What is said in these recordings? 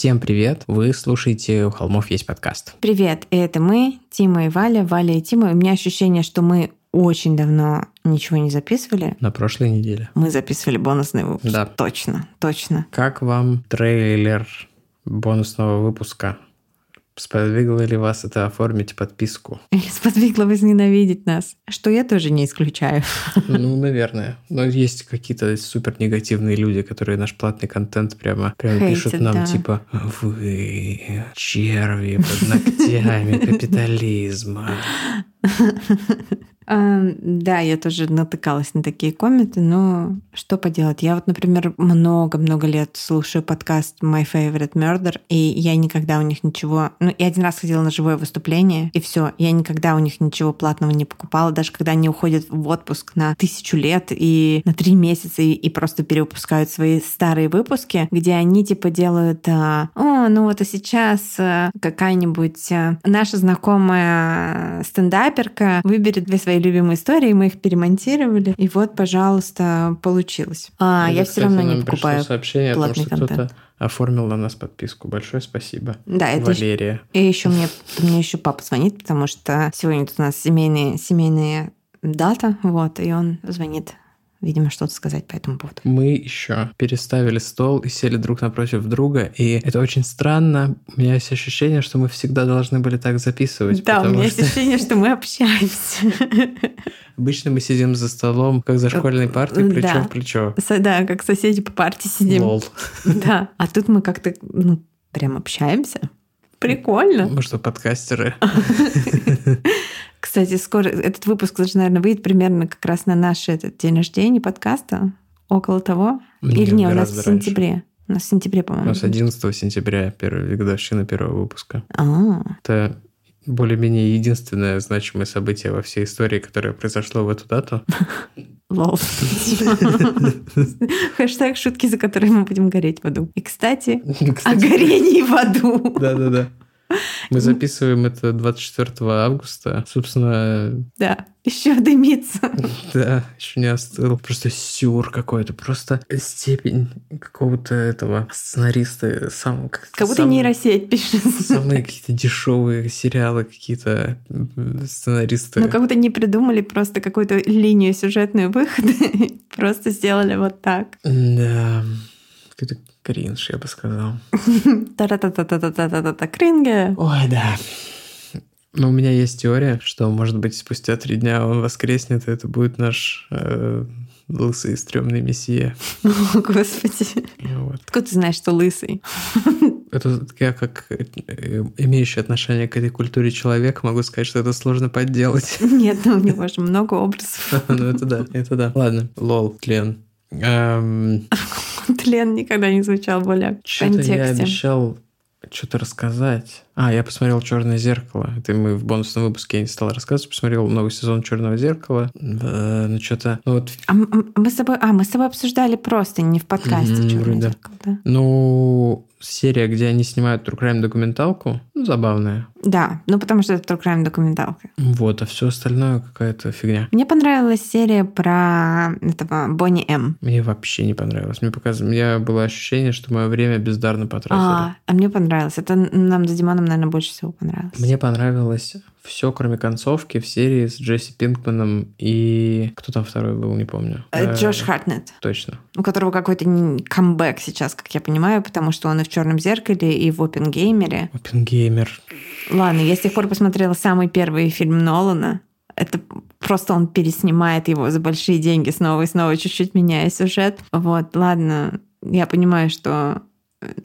Всем привет! Вы слушаете «У холмов есть подкаст». Привет, это мы, Тима и Валя, Валя и Тима. У меня ощущение, что мы очень давно ничего не записывали. На прошлой неделе. Мы записывали бонусный выпуск. Да. Точно, точно. Как вам трейлер бонусного выпуска? Сподвигло ли вас это оформить подписку? Или сподвигло возненавидеть нас? Что я тоже не исключаю. Ну, наверное. Но есть какие-то супер негативные люди, которые наш платный контент прямо, прямо Хейтят, пишут нам, да. типа, вы черви под ногтями капитализма. Да, я тоже натыкалась на такие комменты, но что поделать. Я вот, например, много-много лет слушаю подкаст My Favorite Murder, и я никогда у них ничего... Ну, я один раз ходила на живое выступление, и все. Я никогда у них ничего платного не покупала, даже когда они уходят в отпуск на тысячу лет и на три месяца и, и просто перевыпускают свои старые выпуски, где они типа делают а, «О, ну вот и сейчас а, какая-нибудь а, наша знакомая стендаперка выберет две свои любимые истории, мы их перемонтировали, и вот, пожалуйста, получилось. А, Это, я все равно не покупаю сообщение платный о том, что контент. оформил на нас подписку. Большое спасибо. Да, это Валерия. Еще, и еще мне, мне еще папа звонит, потому что сегодня тут у нас семейные, семейные дата, вот, и он звонит видимо, что-то сказать по этому поводу. Мы еще переставили стол и сели друг напротив друга, и это очень странно. У меня есть ощущение, что мы всегда должны были так записывать. Да, у меня есть ощущение, что мы общаемся. Обычно мы сидим за столом, как за школьной партой, плечо да. в плечо. Да, как соседи по парте сидим. Лол. Да, а тут мы как-то ну, прям общаемся. Прикольно. Мы что, подкастеры? Кстати, скоро этот выпуск даже, наверное, выйдет примерно как раз на наш этот день рождения подкаста. Около того. Нет, Или не, у нас в сентябре. Раньше. У нас в сентябре, по-моему. У нас 11 сентября, первая годовщина первого выпуска. А. Это более-менее единственное значимое событие во всей истории, которое произошло в эту дату. Лол. Хэштег шутки, за которые мы будем гореть в аду. И, кстати, о горении в аду. Да-да-да. Мы записываем это 24 августа. Собственно... Да, еще дымится. Да, еще не остыл. Просто сюр какой-то. Просто степень какого-то этого сценариста. Сам, как, как будто сам, нейросеть пишет. Самые какие-то дешевые сериалы, какие-то сценаристы. Ну, как будто не придумали просто какую-то линию сюжетную выхода. Просто сделали вот так. Да. Это кринж, я бы сказал. Та-та-та-та-та-та-та-та кринге. Ой, да. Но у меня есть теория, что, может быть, спустя три дня он воскреснет, и это будет наш э, лысый стрёмный мессия. О, Господи. Вот. Откуда ты знаешь, что лысый? Это я как э, имеющий отношение к этой культуре человек могу сказать, что это сложно подделать. Нет, ну у него же много образов. Ну это да, это да. Ладно, лол, тлен. Тлен никогда не звучал более в контексте. я обещал что-то рассказать. А, я посмотрел Черное зеркало. Это мы в бонусном выпуске я не стал рассказывать. Посмотрел новый сезон Черного зеркала. Э, ну, что-то. Ну, вот... а, мы с тобой. А, мы с тобой обсуждали просто не в подкасте mm-hmm, Черное зеркало, да? Ну, серия, где они снимают True Crime документалку, ну, забавная. Да, ну потому что это True Crime документалка. Вот, а все остальное какая-то фигня. Мне понравилась серия про этого Бонни М. Мне вообще не понравилось. Мне показалось, у меня было ощущение, что мое время бездарно потратили. А, а мне понравилось. Это нам с Диманом, наверное, больше всего понравилось. Мне понравилось все, кроме концовки в серии с Джесси Пинкманом и... Кто там второй был, не помню. Э, Джош Хартнет. Точно. У которого какой-то камбэк сейчас, как я понимаю, потому что он и в «Черном зеркале», и в «Опенгеймере». «Опенгеймер». Ладно, я с тех пор посмотрела самый первый фильм Нолана. Это просто он переснимает его за большие деньги снова и снова, чуть-чуть меняя сюжет. Вот, ладно, я понимаю, что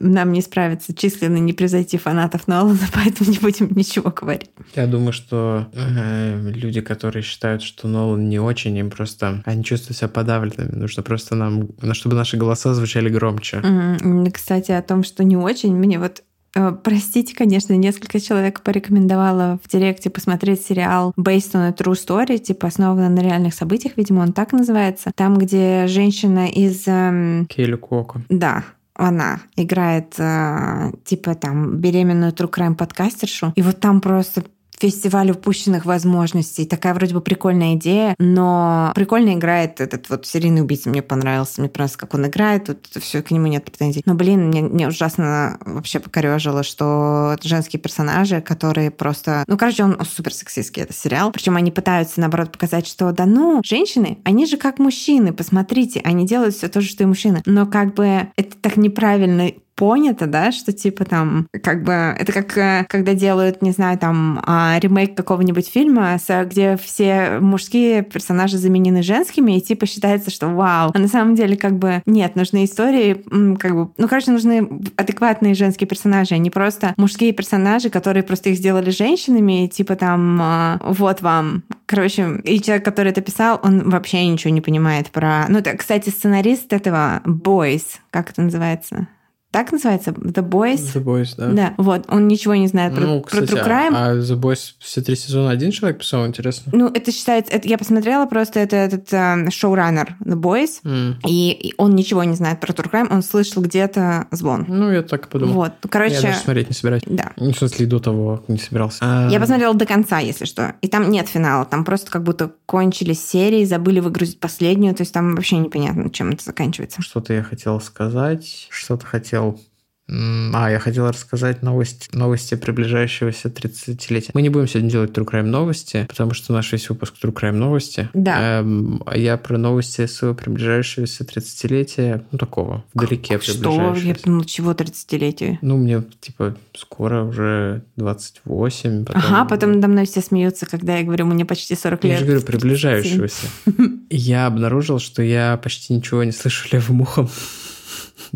нам не справиться численно не превзойти фанатов Нолана, поэтому не будем ничего говорить. Я думаю, что э, люди, которые считают, что Нолан не очень, им просто они чувствуют себя подавленными. Нужно просто нам, чтобы наши голоса звучали громче. Mm-hmm. Кстати, о том, что не очень, мне вот э, Простите, конечно, несколько человек порекомендовало в директе посмотреть сериал Based on a True Story, типа основанный на реальных событиях, видимо, он так называется. Там, где женщина из... Эм... Кейли Коко. Да, она играет э, типа там беременную true crime подкастершу, и вот там просто фестиваль упущенных возможностей. Такая вроде бы прикольная идея, но прикольно играет этот вот серийный убийца. Мне понравился. Мне понравилось, как он играет. Тут все к нему нет претензий. Но, блин, мне, мне ужасно вообще покорежило, что женские персонажи, которые просто... Ну, короче, он супер сексистский, это сериал. Причем они пытаются, наоборот, показать, что да ну, женщины, они же как мужчины, посмотрите, они делают все то же, что и мужчины. Но как бы это так неправильно понято, да, что типа там, как бы, это как э, когда делают, не знаю, там, а, ремейк какого-нибудь фильма, где все мужские персонажи заменены женскими, и типа считается, что вау. А на самом деле, как бы, нет, нужны истории, как бы, ну, короче, нужны адекватные женские персонажи, а не просто мужские персонажи, которые просто их сделали женщинами, и типа там, а, вот вам. Короче, и человек, который это писал, он вообще ничего не понимает про... Ну, это, кстати, сценарист этого Boys, как это называется? Так называется? The Boys? The Boys, да. Да, вот. Он ничего не знает про, ну, кстати, про True Crime. А, а The Boys все три сезона один человек писал, интересно? Ну, это считается... Это, я посмотрела просто, это этот uh, шоураннер The Boys, mm. и, и он ничего не знает про True Crime, он слышал где-то звон. Ну, я так и подумал. Вот, короче... Я даже смотреть не собираюсь. Да. Ну, в смысле, до того не собирался. А... Я посмотрела до конца, если что. И там нет финала, там просто как будто кончились серии, забыли выгрузить последнюю, то есть там вообще непонятно, чем это заканчивается. Что-то я хотел сказать, что-то хотел а, я хотел рассказать новость, новости приближающегося 30-летия. Мы не будем сегодня делать True Crime новости, потому что наш весь выпуск True Crime новости. Да. Эм, а я про новости своего приближающегося 30-летия, ну, такого, вдалеке Что? Я думала, чего 30-летие? Ну, мне, типа, скоро уже 28. Потом... Ага, потом надо мной все смеются, когда я говорю, мне почти 40 лет. Я же говорю, приближающегося. Я обнаружил, что я почти ничего не слышу левым ухом.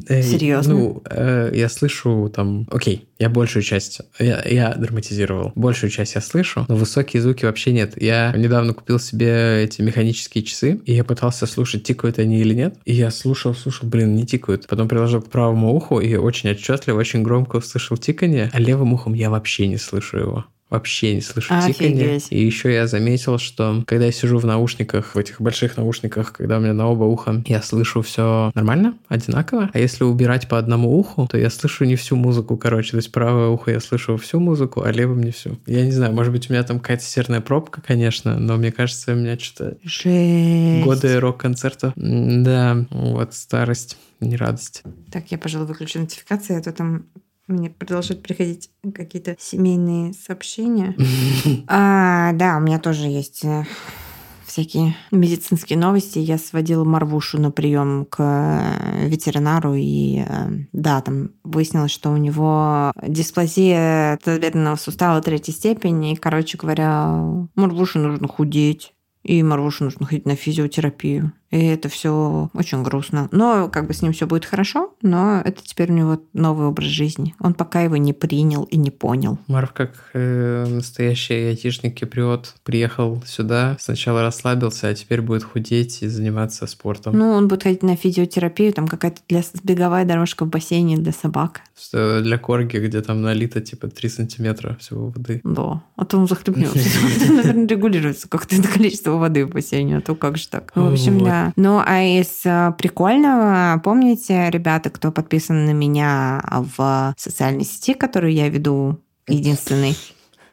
Серьезно? Ну, э, я слышу там... Окей, я большую часть... Я, я драматизировал. Большую часть я слышу, но высокие звуки вообще нет. Я недавно купил себе эти механические часы, и я пытался слушать, тикают они или нет. И я слушал, слушал, блин, не тикают. Потом приложил к правому уху, и очень отчетливо, очень громко услышал тикание, а левым ухом я вообще не слышу его вообще не слышу тикания. И еще я заметил, что когда я сижу в наушниках, в этих больших наушниках, когда у меня на оба уха, я слышу все нормально, одинаково. А если убирать по одному уху, то я слышу не всю музыку, короче. То есть правое ухо я слышу всю музыку, а левым не всю. Я не знаю, может быть, у меня там какая-то серная пробка, конечно, но мне кажется, у меня что-то... Жесть. Годы рок-концерта. Да, вот старость, не радость. Так, я, пожалуй, выключу нотификации, а то там мне продолжают приходить какие-то семейные сообщения. А, да, у меня тоже есть э, всякие медицинские новости. Я сводила Марвушу на прием к э, ветеринару, и э, да, там выяснилось, что у него дисплазия тазобедренного сустава третьей степени, и, короче говоря, Марвушу нужно худеть. И Марвушу нужно ходить на физиотерапию. И это все очень грустно. Но как бы с ним все будет хорошо, но это теперь у него новый образ жизни. Он пока его не принял и не понял. Марв, как э, настоящий айтишник киприот, приехал сюда, сначала расслабился, а теперь будет худеть и заниматься спортом. Ну, он будет ходить на физиотерапию, там какая-то для беговая дорожка в бассейне для собак. Что для корги, где там налито типа 3 сантиметра всего воды. Да, а то он захлебнется. Наверное, регулируется как-то это количество воды в бассейне, а то как же так. В общем, да. Ну, а из э, прикольного, помните, ребята, кто подписан на меня в социальной сети, которую я веду, единственный,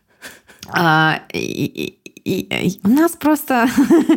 а, и, и у нас просто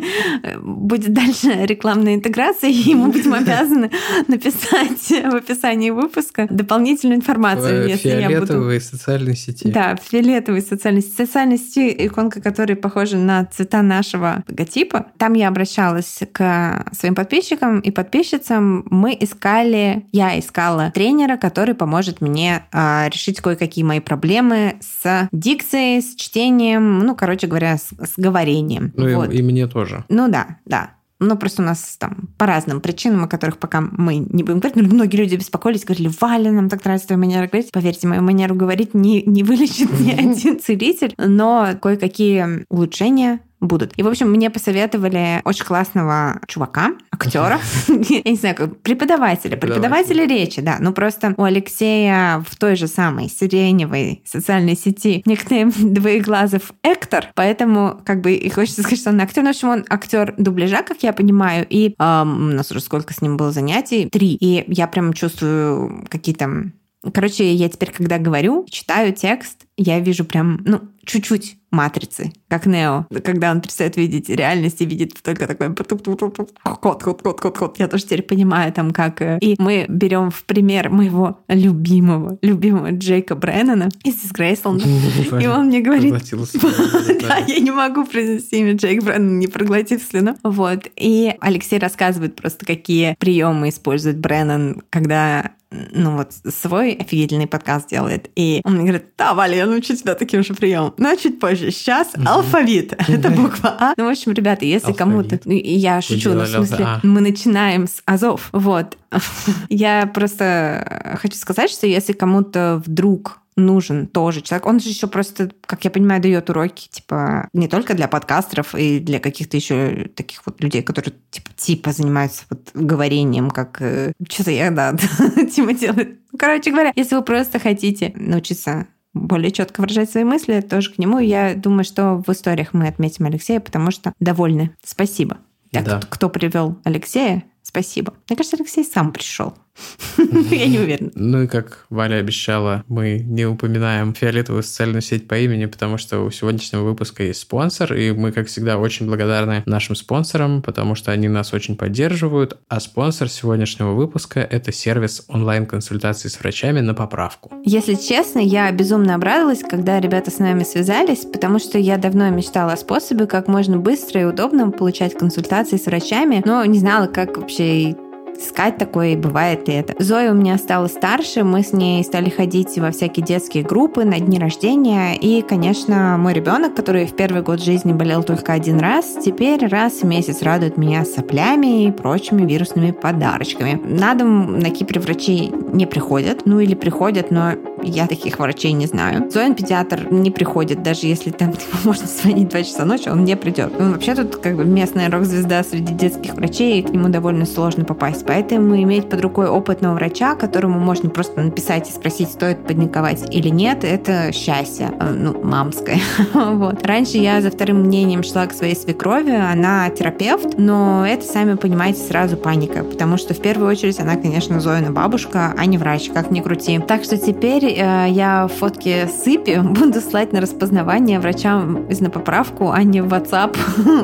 будет дальше рекламная интеграция, и мы будем обязаны написать в описании выпуска дополнительную информацию. Если фиолетовой я буду... социальной сети. Да, в фиолетовой социальной сети. Социальной сети, иконка которой похожа на цвета нашего логотипа. Там я обращалась к своим подписчикам и подписчицам. Мы искали, я искала тренера, который поможет мне э, решить кое-какие мои проблемы с дикцией, с чтением, ну, короче говоря, с, с говорением. Ну вот. и, и мне тоже. Ну да, да. Ну, просто у нас там по разным причинам, о которых пока мы не будем говорить. Но многие люди беспокоились, говорили, Валя, нам так нравится твоя манера говорить. Поверьте, мою манеру говорить не, не вылечит ни один целитель, но кое-какие улучшения будут. И, в общем, мне посоветовали очень классного чувака, актера, я не знаю, как преподавателя, преподавателя речи, да. Ну, просто у Алексея в той же самой сиреневой социальной сети никнейм двоеглазов Эктор, поэтому как бы и хочется сказать, что он актер. Ну, в общем, он актер дубляжа, как я понимаю, и эм, у нас уже сколько с ним было занятий? Три. И я прям чувствую какие-то Короче, я теперь, когда говорю, читаю текст, я вижу прям, ну, чуть-чуть матрицы, как Нео, когда он перестает видеть реальность и видит только такой код, код, код, код, код. Я тоже теперь понимаю там, как... Э, и мы берем в пример моего любимого, любимого Джейка Бреннана из Disgraceful. И он мне говорит... Да, я не могу произнести имя Джейк Бреннан, не проглотив слюну. Вот. И Алексей рассказывает просто, какие приемы использует Бреннан, когда ну вот свой офигительный подкаст делает. И он мне говорит, да, Валя, я научу тебя таким же приемом. Но чуть позже. Сейчас угу. алфавит. Это буква А. Ну, в общем, ребята, если кому-то... Ну, я шучу, но в смысле, а. мы начинаем с азов. Вот. Я просто хочу сказать, что если кому-то вдруг нужен тоже человек. Он же еще просто, как я понимаю, дает уроки, типа, не только для подкастеров и для каких-то еще таких вот людей, которые типа, типа занимаются вот говорением, как э, что-то я, да, Тима делает. Короче говоря, если вы просто хотите научиться более четко выражать свои мысли, тоже к нему. Я думаю, что в историях мы отметим Алексея, потому что довольны. Спасибо. Так, да. кто привел Алексея, спасибо. Мне кажется, Алексей сам пришел. Я не уверена. Ну и как Валя обещала, мы не упоминаем фиолетовую социальную сеть по имени, потому что у сегодняшнего выпуска есть спонсор, и мы, как всегда, очень благодарны нашим спонсорам, потому что они нас очень поддерживают. А спонсор сегодняшнего выпуска – это сервис онлайн-консультации с врачами на поправку. Если честно, я безумно обрадовалась, когда ребята с нами связались, потому что я давно мечтала о способе, как можно быстро и удобно получать консультации с врачами, но не знала, как вообще искать такое, и бывает и это. Зоя у меня стала старше, мы с ней стали ходить во всякие детские группы на дни рождения, и, конечно, мой ребенок, который в первый год жизни болел только один раз, теперь раз в месяц радует меня соплями и прочими вирусными подарочками. На дом на Кипре врачи не приходят, ну или приходят, но я таких врачей не знаю. Зоин педиатр не приходит, даже если там типа, можно звонить 2 часа ночи, он не придет. Он вообще тут как бы местная рок-звезда среди детских врачей, и к нему довольно сложно попасть. Поэтому иметь под рукой опытного врача, которому можно просто написать и спросить, стоит паниковать или нет, это счастье, э, ну, мамское. вот. Раньше я за вторым мнением шла к своей свекрови, она терапевт, но это, сами понимаете, сразу паника, потому что в первую очередь она, конечно, Зоина бабушка, а не врач, как ни крути. Так что теперь э, я фотки сыпи буду слать на распознавание врачам из на поправку, а не в WhatsApp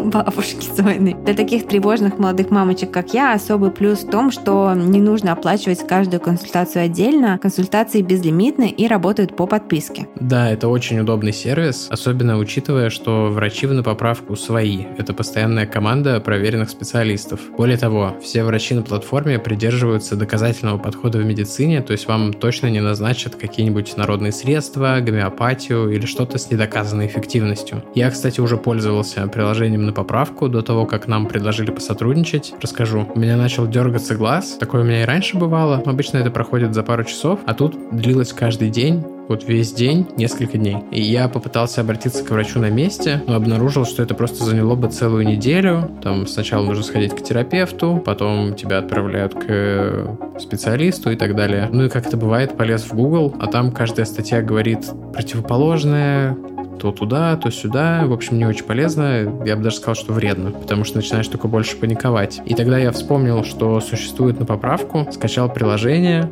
бабушки Зоины. Для таких тревожных молодых мамочек, как я, особый плюс в том, что не нужно оплачивать каждую консультацию отдельно, консультации безлимитны и работают по подписке. Да, это очень удобный сервис, особенно учитывая, что врачи на поправку свои. Это постоянная команда проверенных специалистов. Более того, все врачи на платформе придерживаются доказательного подхода в медицине, то есть вам точно не назначат какие-нибудь народные средства, гомеопатию или что-то с недоказанной эффективностью. Я, кстати, уже пользовался приложением на поправку до того, как нам предложили посотрудничать. Расскажу. У меня начал дергаться дергаться глаз. Такое у меня и раньше бывало. Обычно это проходит за пару часов, а тут длилось каждый день вот весь день, несколько дней. И я попытался обратиться к врачу на месте, но обнаружил, что это просто заняло бы целую неделю. Там сначала нужно сходить к терапевту, потом тебя отправляют к специалисту и так далее. Ну и как это бывает, полез в Google, а там каждая статья говорит противоположное, то туда, то сюда. В общем, не очень полезно. Я бы даже сказал, что вредно, потому что начинаешь только больше паниковать. И тогда я вспомнил, что существует на поправку, скачал приложение,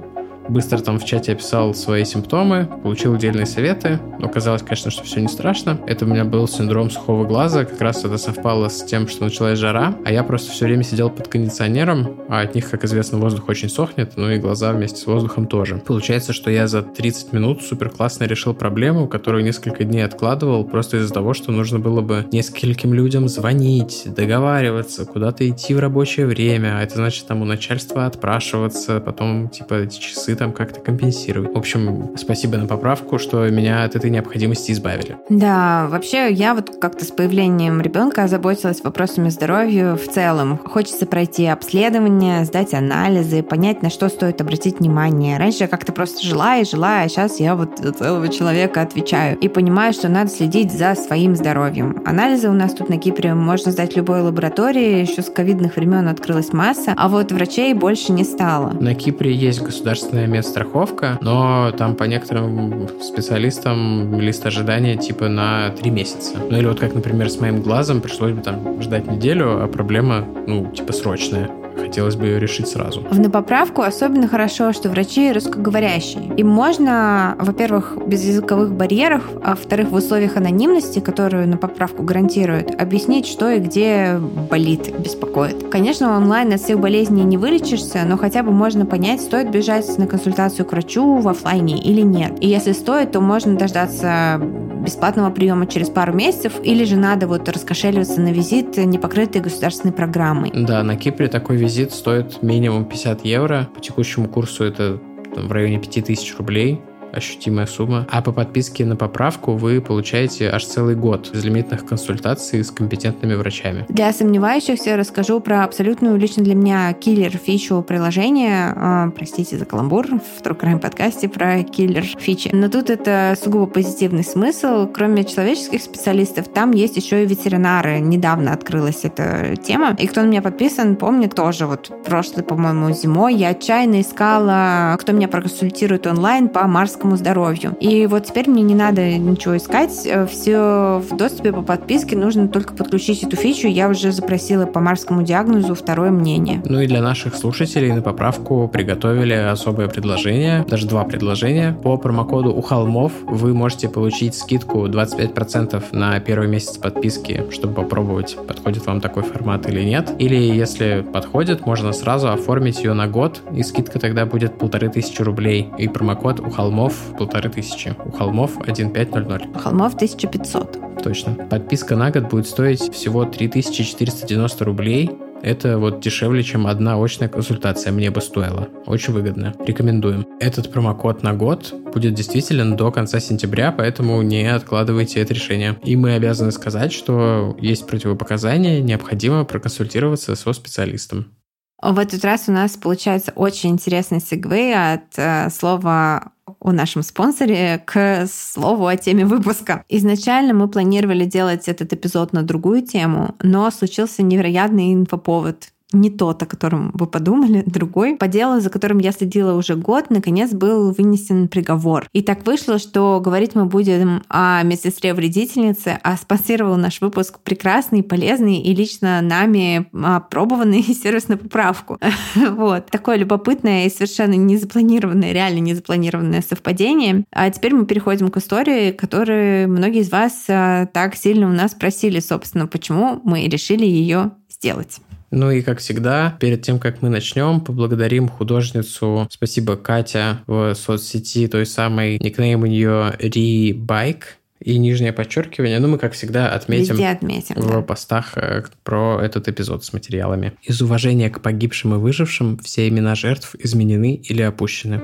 быстро там в чате описал свои симптомы, получил отдельные советы, оказалось, конечно, что все не страшно. Это у меня был синдром сухого глаза, как раз это совпало с тем, что началась жара, а я просто все время сидел под кондиционером, а от них, как известно, воздух очень сохнет, ну и глаза вместе с воздухом тоже. Получается, что я за 30 минут супер классно решил проблему, которую несколько дней откладывал, просто из-за того, что нужно было бы нескольким людям звонить, договариваться, куда-то идти в рабочее время, а это значит там у начальства отпрашиваться, потом типа эти часы весы там как-то компенсировать. В общем, спасибо на поправку, что меня от этой необходимости избавили. Да, вообще я вот как-то с появлением ребенка озаботилась вопросами здоровья в целом. Хочется пройти обследование, сдать анализы, понять, на что стоит обратить внимание. Раньше я как-то просто жила и жила, а сейчас я вот за целого человека отвечаю и понимаю, что надо следить за своим здоровьем. Анализы у нас тут на Кипре можно сдать в любой лаборатории, еще с ковидных времен открылась масса, а вот врачей больше не стало. На Кипре есть государственная медстраховка, но там по некоторым специалистам лист ожидания типа на три месяца. Ну или вот как, например, с моим глазом пришлось бы там ждать неделю, а проблема, ну, типа срочная хотелось бы ее решить сразу. В на поправку особенно хорошо, что врачи русскоговорящие. Им можно, во-первых, без языковых барьеров, а во-вторых, в условиях анонимности, которую на поправку гарантируют, объяснить, что и где болит, беспокоит. Конечно, онлайн от всех болезней не вылечишься, но хотя бы можно понять, стоит бежать на консультацию к врачу в офлайне или нет. И если стоит, то можно дождаться бесплатного приема через пару месяцев, или же надо вот раскошеливаться на визит, не покрытый государственной программой. Да, на Кипре такой визит стоит минимум 50 евро. По текущему курсу это в районе 5000 рублей ощутимая сумма. А по подписке НаПоправку вы получаете аж целый год безлимитных консультаций с компетентными врачами. Для сомневающихся расскажу про абсолютную лично для меня киллер-фичу приложения. А, простите за каламбур в True Crime подкасте про киллер-фичи. Но тут это сугубо позитивный смысл. Кроме человеческих специалистов, там есть еще и ветеринары. Недавно открылась эта тема. И кто на меня подписан, помнит тоже. Вот прошлой, по-моему, зимой я отчаянно искала, кто меня проконсультирует онлайн по марскому психическому здоровью. И вот теперь мне не надо ничего искать, э, все в доступе по подписке, нужно только подключить эту фичу. Я уже запросила по марскому диагнозу второе мнение. Ну и для наших слушателей на поправку приготовили особое предложение, даже два предложения. По промокоду у холмов вы можете получить скидку 25% на первый месяц подписки, чтобы попробовать, подходит вам такой формат или нет. Или если подходит, можно сразу оформить ее на год, и скидка тогда будет полторы тысячи рублей. И промокод у холмов холмов полторы тысячи, у холмов 1500. У холмов 1500. Точно. Подписка на год будет стоить всего 3490 рублей, это вот дешевле, чем одна очная консультация мне бы стоила. Очень выгодно. Рекомендуем. Этот промокод на год будет действителен до конца сентября, поэтому не откладывайте это решение. И мы обязаны сказать, что есть противопоказания, необходимо проконсультироваться со специалистом. В этот раз у нас получается очень интересный сегвей от э, слова о нашем спонсоре к слову о теме выпуска. Изначально мы планировали делать этот эпизод на другую тему, но случился невероятный инфоповод не тот, о котором вы подумали, другой. По делу, за которым я следила уже год, наконец был вынесен приговор. И так вышло, что говорить мы будем о медсестре-вредительнице, а спонсировал наш выпуск прекрасный, полезный и лично нами опробованный сервис на поправку. Вот. Такое любопытное и совершенно незапланированное, реально незапланированное совпадение. А теперь мы переходим к истории, которую многие из вас а, так сильно у нас просили, собственно, почему мы решили ее сделать. Ну и, как всегда, перед тем, как мы начнем, поблагодарим художницу. Спасибо, Катя, в соцсети той самой, никнейм у нее Рибайк и нижнее подчеркивание. Ну, мы, как всегда, отметим, отметим в да. постах э, про этот эпизод с материалами. Из уважения к погибшим и выжившим все имена жертв изменены или опущены.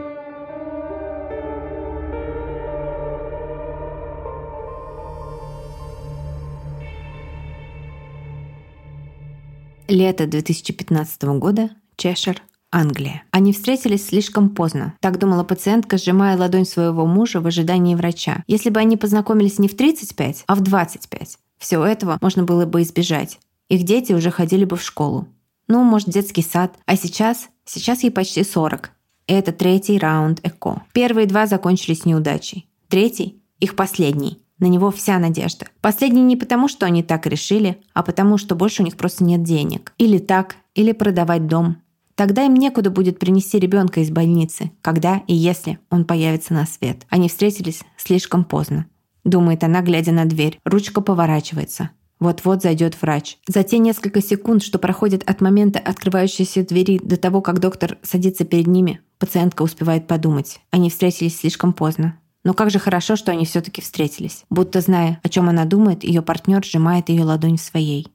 Лето 2015 года, Чешир, Англия. Они встретились слишком поздно. Так думала пациентка, сжимая ладонь своего мужа в ожидании врача. Если бы они познакомились не в 35, а в 25, всего этого можно было бы избежать. Их дети уже ходили бы в школу. Ну, может, детский сад. А сейчас? Сейчас ей почти 40. И это третий раунд ЭКО. Первые два закончились неудачей. Третий – их последний. На него вся надежда. Последний не потому, что они так решили, а потому, что больше у них просто нет денег. Или так, или продавать дом. Тогда им некуда будет принести ребенка из больницы, когда и если он появится на свет. Они встретились слишком поздно. Думает она, глядя на дверь. Ручка поворачивается. Вот-вот зайдет врач. За те несколько секунд, что проходят от момента открывающейся двери до того, как доктор садится перед ними, пациентка успевает подумать. Они встретились слишком поздно. Но как же хорошо, что они все-таки встретились. Будто зная, о чем она думает, ее партнер сжимает ее ладонь в своей.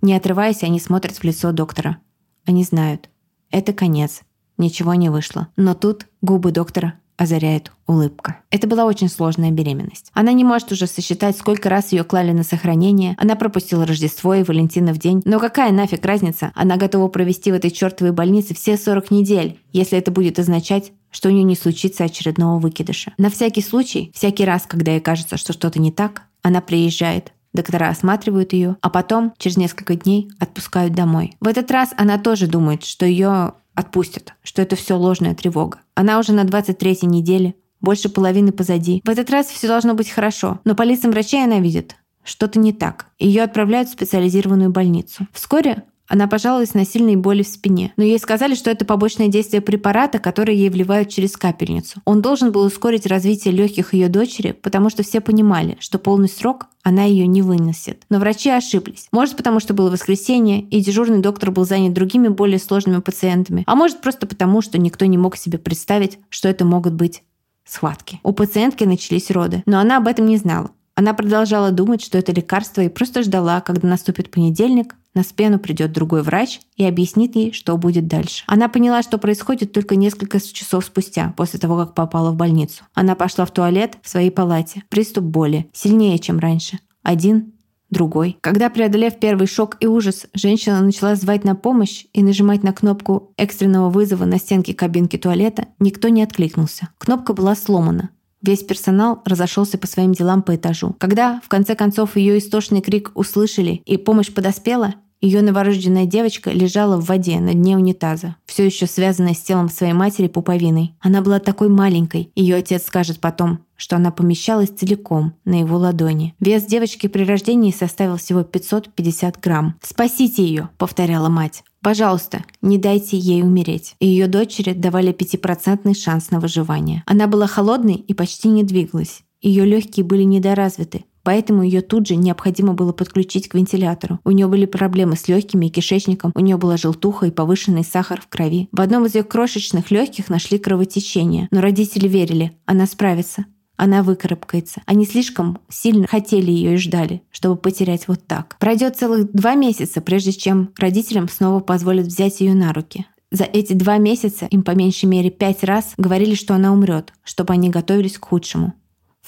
Не отрываясь, они смотрят в лицо доктора. Они знают. Это конец. ничего не вышло. Но тут губы доктора озаряет улыбка. Это была очень сложная беременность. Она не может уже сосчитать, сколько раз ее клали на сохранение. Она пропустила Рождество и Валентина в день. Но какая нафиг разница? Она готова провести в этой чертовой больнице все 40 недель, если это будет означать, что у нее не случится очередного выкидыша. На всякий случай, всякий раз, когда ей кажется, что что-то не так, она приезжает, Доктора осматривают ее, а потом, через несколько дней, отпускают домой. В этот раз она тоже думает, что ее отпустят, что это все ложная тревога. Она уже на 23-й неделе, больше половины позади. В этот раз все должно быть хорошо, но по лицам врачей она видит, что-то не так. Ее отправляют в специализированную больницу. Вскоре она пожаловалась на сильные боли в спине, но ей сказали, что это побочное действие препарата, который ей вливают через капельницу. Он должен был ускорить развитие легких ее дочери, потому что все понимали, что полный срок она ее не выносит. Но врачи ошиблись. Может, потому что было воскресенье, и дежурный доктор был занят другими более сложными пациентами, а может, просто потому, что никто не мог себе представить, что это могут быть схватки. У пациентки начались роды, но она об этом не знала. Она продолжала думать, что это лекарство, и просто ждала, когда наступит понедельник, на смену придет другой врач и объяснит ей, что будет дальше. Она поняла, что происходит только несколько часов спустя, после того, как попала в больницу. Она пошла в туалет в своей палате. Приступ боли. Сильнее, чем раньше. Один, другой. Когда, преодолев первый шок и ужас, женщина начала звать на помощь и нажимать на кнопку экстренного вызова на стенке кабинки туалета, никто не откликнулся. Кнопка была сломана. Весь персонал разошелся по своим делам по этажу. Когда, в конце концов, ее истошный крик услышали и помощь подоспела, ее новорожденная девочка лежала в воде на дне унитаза, все еще связанная с телом своей матери пуповиной. Она была такой маленькой, ее отец скажет потом, что она помещалась целиком на его ладони. Вес девочки при рождении составил всего 550 грамм. «Спасите ее!» — повторяла мать. Пожалуйста, не дайте ей умереть. И ее дочери давали пятипроцентный шанс на выживание. Она была холодной и почти не двигалась. Ее легкие были недоразвиты, поэтому ее тут же необходимо было подключить к вентилятору. У нее были проблемы с легкими и кишечником, у нее была желтуха и повышенный сахар в крови. В одном из ее крошечных легких нашли кровотечение, но родители верили, она справится. Она выкарабкается. Они слишком сильно хотели ее и ждали, чтобы потерять вот так. Пройдет целых два месяца, прежде чем родителям снова позволят взять ее на руки. За эти два месяца им по меньшей мере пять раз говорили, что она умрет, чтобы они готовились к худшему.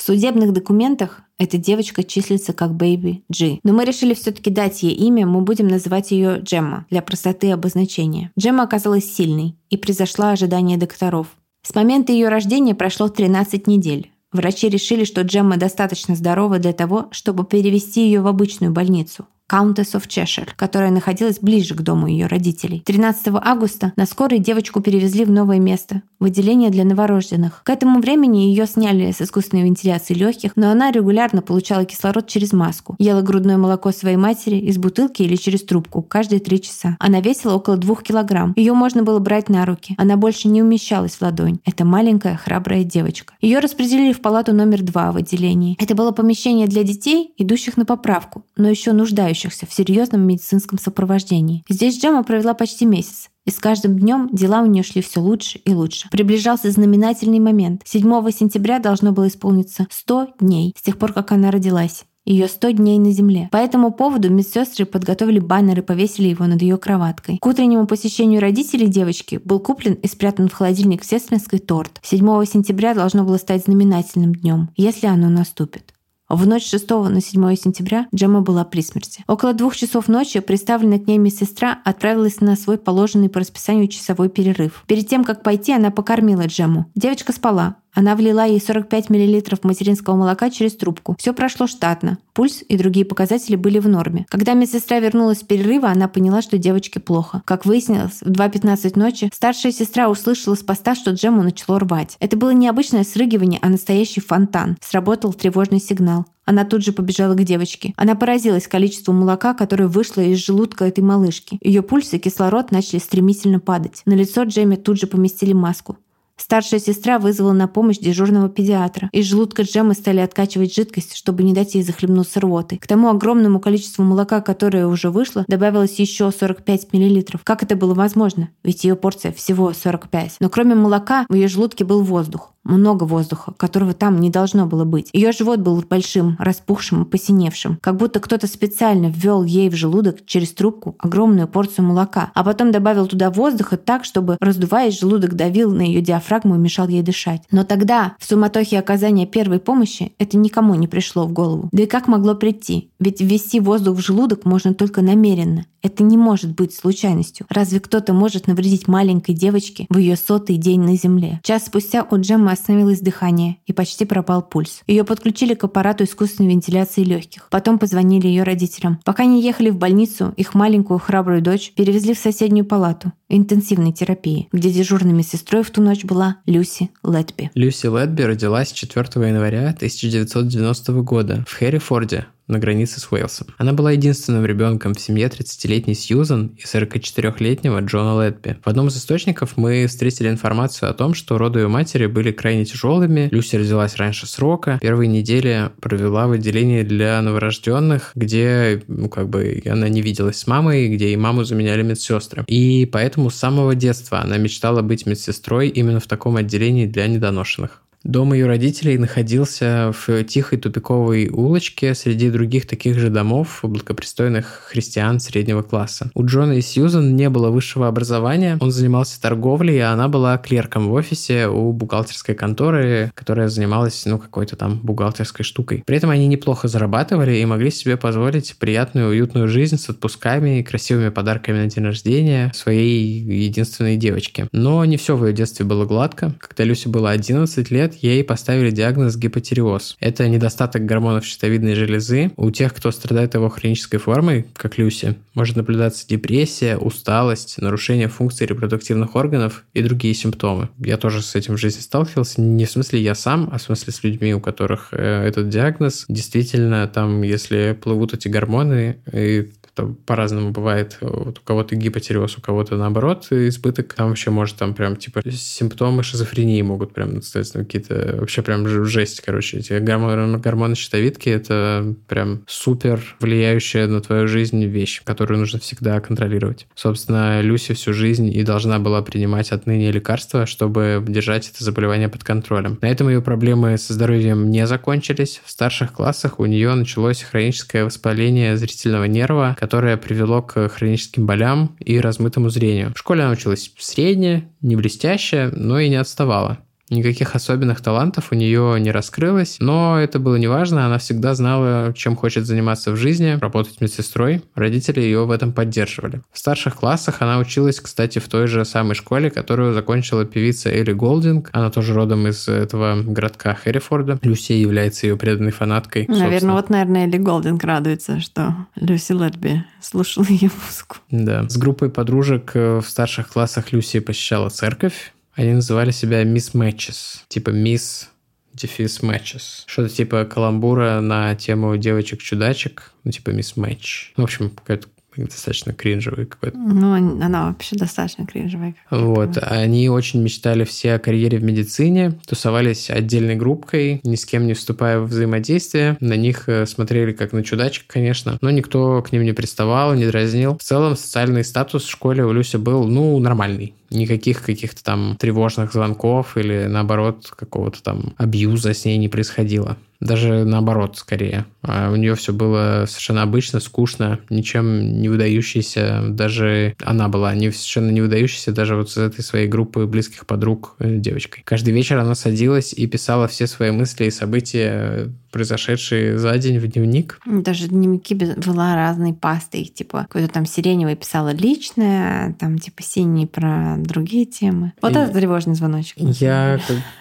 В судебных документах эта девочка числится как Baby G. Но мы решили все-таки дать ей имя, мы будем называть ее Джемма для простоты обозначения. Джемма оказалась сильной и превзошла ожидания докторов. С момента ее рождения прошло 13 недель. Врачи решили, что Джемма достаточно здорова для того, чтобы перевести ее в обычную больницу. Countess of Cheshire, которая находилась ближе к дому ее родителей. 13 августа на скорой девочку перевезли в новое место – в отделение для новорожденных. К этому времени ее сняли с искусственной вентиляции легких, но она регулярно получала кислород через маску, ела грудное молоко своей матери из бутылки или через трубку каждые три часа. Она весила около двух килограмм. Ее можно было брать на руки. Она больше не умещалась в ладонь. Это маленькая храбрая девочка. Ее распределили в палату номер два в отделении. Это было помещение для детей, идущих на поправку, но еще нуждающихся нуждающихся в серьезном медицинском сопровождении. Здесь Джема провела почти месяц. И с каждым днем дела у нее шли все лучше и лучше. Приближался знаменательный момент. 7 сентября должно было исполниться 100 дней с тех пор, как она родилась ее 100 дней на земле. По этому поводу медсестры подготовили баннер и повесили его над ее кроваткой. К утреннему посещению родителей девочки был куплен и спрятан в холодильник сестринский торт. 7 сентября должно было стать знаменательным днем, если оно наступит. В ночь 6 на 7 сентября Джема была при смерти. Около двух часов ночи представленная к ней медсестра отправилась на свой положенный по расписанию часовой перерыв. Перед тем, как пойти, она покормила Джему. Девочка спала, она влила ей 45 мл материнского молока через трубку. Все прошло штатно. Пульс и другие показатели были в норме. Когда медсестра вернулась с перерыва, она поняла, что девочке плохо. Как выяснилось, в 2.15 ночи старшая сестра услышала с поста, что Джему начало рвать. Это было не обычное срыгивание, а настоящий фонтан. Сработал тревожный сигнал. Она тут же побежала к девочке. Она поразилась количеству молока, которое вышло из желудка этой малышки. Ее пульс и кислород начали стремительно падать. На лицо Джейми тут же поместили маску. Старшая сестра вызвала на помощь дежурного педиатра. Из желудка Джемы стали откачивать жидкость, чтобы не дать ей захлебнуться рвотой. К тому огромному количеству молока, которое уже вышло, добавилось еще 45 мл. Как это было возможно? Ведь ее порция всего 45. Но кроме молока в ее желудке был воздух. Много воздуха, которого там не должно было быть. Ее живот был большим, распухшим и посиневшим, как будто кто-то специально ввел ей в желудок через трубку огромную порцию молока, а потом добавил туда воздуха так, чтобы, раздуваясь, желудок давил на ее диафрагму и мешал ей дышать. Но тогда, в суматохе оказания первой помощи, это никому не пришло в голову. Да и как могло прийти? Ведь ввести воздух в желудок можно только намеренно. Это не может быть случайностью. Разве кто-то может навредить маленькой девочке в ее сотый день на Земле? Час спустя у Джеммы остановилось дыхание и почти пропал пульс. Ее подключили к аппарату искусственной вентиляции легких. Потом позвонили ее родителям. Пока они ехали в больницу, их маленькую храбрую дочь перевезли в соседнюю палату интенсивной терапии, где дежурной медсестрой в ту ночь была Люси Лэтби. Люси Лэтби родилась 4 января 1990 года в Хэррифорде, на границе с Уэльсом. Она была единственным ребенком в семье 30-летней Сьюзан и 44-летнего Джона Лэтби. В одном из источников мы встретили информацию о том, что роды ее матери были крайне тяжелыми. Люси родилась раньше срока. Первые недели провела в отделении для новорожденных, где, ну, как бы, она не виделась с мамой, где и маму заменяли медсестры. И поэтому с самого детства она мечтала быть медсестрой именно в таком отделении для недоношенных. Дом ее родителей находился в тихой тупиковой улочке среди других таких же домов благопристойных христиан среднего класса. У Джона и Сьюзан не было высшего образования, он занимался торговлей, а она была клерком в офисе у бухгалтерской конторы, которая занималась, ну, какой-то там бухгалтерской штукой. При этом они неплохо зарабатывали и могли себе позволить приятную, уютную жизнь с отпусками и красивыми подарками на день рождения своей единственной девочке. Но не все в ее детстве было гладко. Когда Люси было 11 лет, лет ей поставили диагноз гипотиреоз. Это недостаток гормонов щитовидной железы. У тех, кто страдает его хронической формой, как Люси, может наблюдаться депрессия, усталость, нарушение функций репродуктивных органов и другие симптомы. Я тоже с этим в жизни сталкивался. Не в смысле я сам, а в смысле с людьми, у которых э, этот диагноз. Действительно, там, если плывут эти гормоны, и это по-разному бывает. Вот у кого-то гипотиреоз, у кого-то наоборот избыток. Там вообще может там прям типа симптомы шизофрении могут прям ну, какие-то вообще прям жесть, короче. Эти гормоны, гормоны щитовидки это прям супер влияющая на твою жизнь вещь, которую нужно всегда контролировать. Собственно, Люси всю жизнь и должна была принимать отныне лекарства, чтобы держать это заболевание под контролем. На этом ее проблемы со здоровьем не закончились. В старших классах у нее началось хроническое воспаление зрительного нерва, которое привело к хроническим болям и размытому зрению. В школе она училась средне, не блестяще, но и не отставала. Никаких особенных талантов у нее не раскрылось, но это было неважно, она всегда знала, чем хочет заниматься в жизни, работать медсестрой. Родители ее в этом поддерживали. В старших классах она училась, кстати, в той же самой школе, которую закончила певица Элли Голдинг. Она тоже родом из этого городка Хэррифорда. Люси является ее преданной фанаткой. Наверное, собственно. вот, наверное, Элли Голдинг радуется, что Люси Летби слушала ее музыку. Да. С группой подружек в старших классах Люси посещала церковь. Они называли себя Miss Matches, типа Miss дефис Matches. Что-то типа каламбура на тему девочек-чудачек, ну типа Miss Match. Ну, в общем, какая-то достаточно кринжевый какой-то. Ну, она вообще достаточно кринжевая. Вот. Они очень мечтали все о карьере в медицине, тусовались отдельной группкой, ни с кем не вступая в взаимодействие. На них э, смотрели как на чудачек, конечно, но никто к ним не приставал, не дразнил. В целом, социальный статус в школе у Люси был, ну, нормальный никаких каких-то там тревожных звонков или наоборот какого-то там абьюза с ней не происходило. Даже наоборот, скорее. А у нее все было совершенно обычно, скучно, ничем не выдающейся. Даже она была не, совершенно не выдающейся даже вот с этой своей группы близких подруг э, девочкой. Каждый вечер она садилась и писала все свои мысли и события произошедшие за день в дневник. Даже дневники была разной пастой, типа какой-то там сиреневый писала личное, там типа синий про другие темы. Вот и... это тревожный звоночек. Я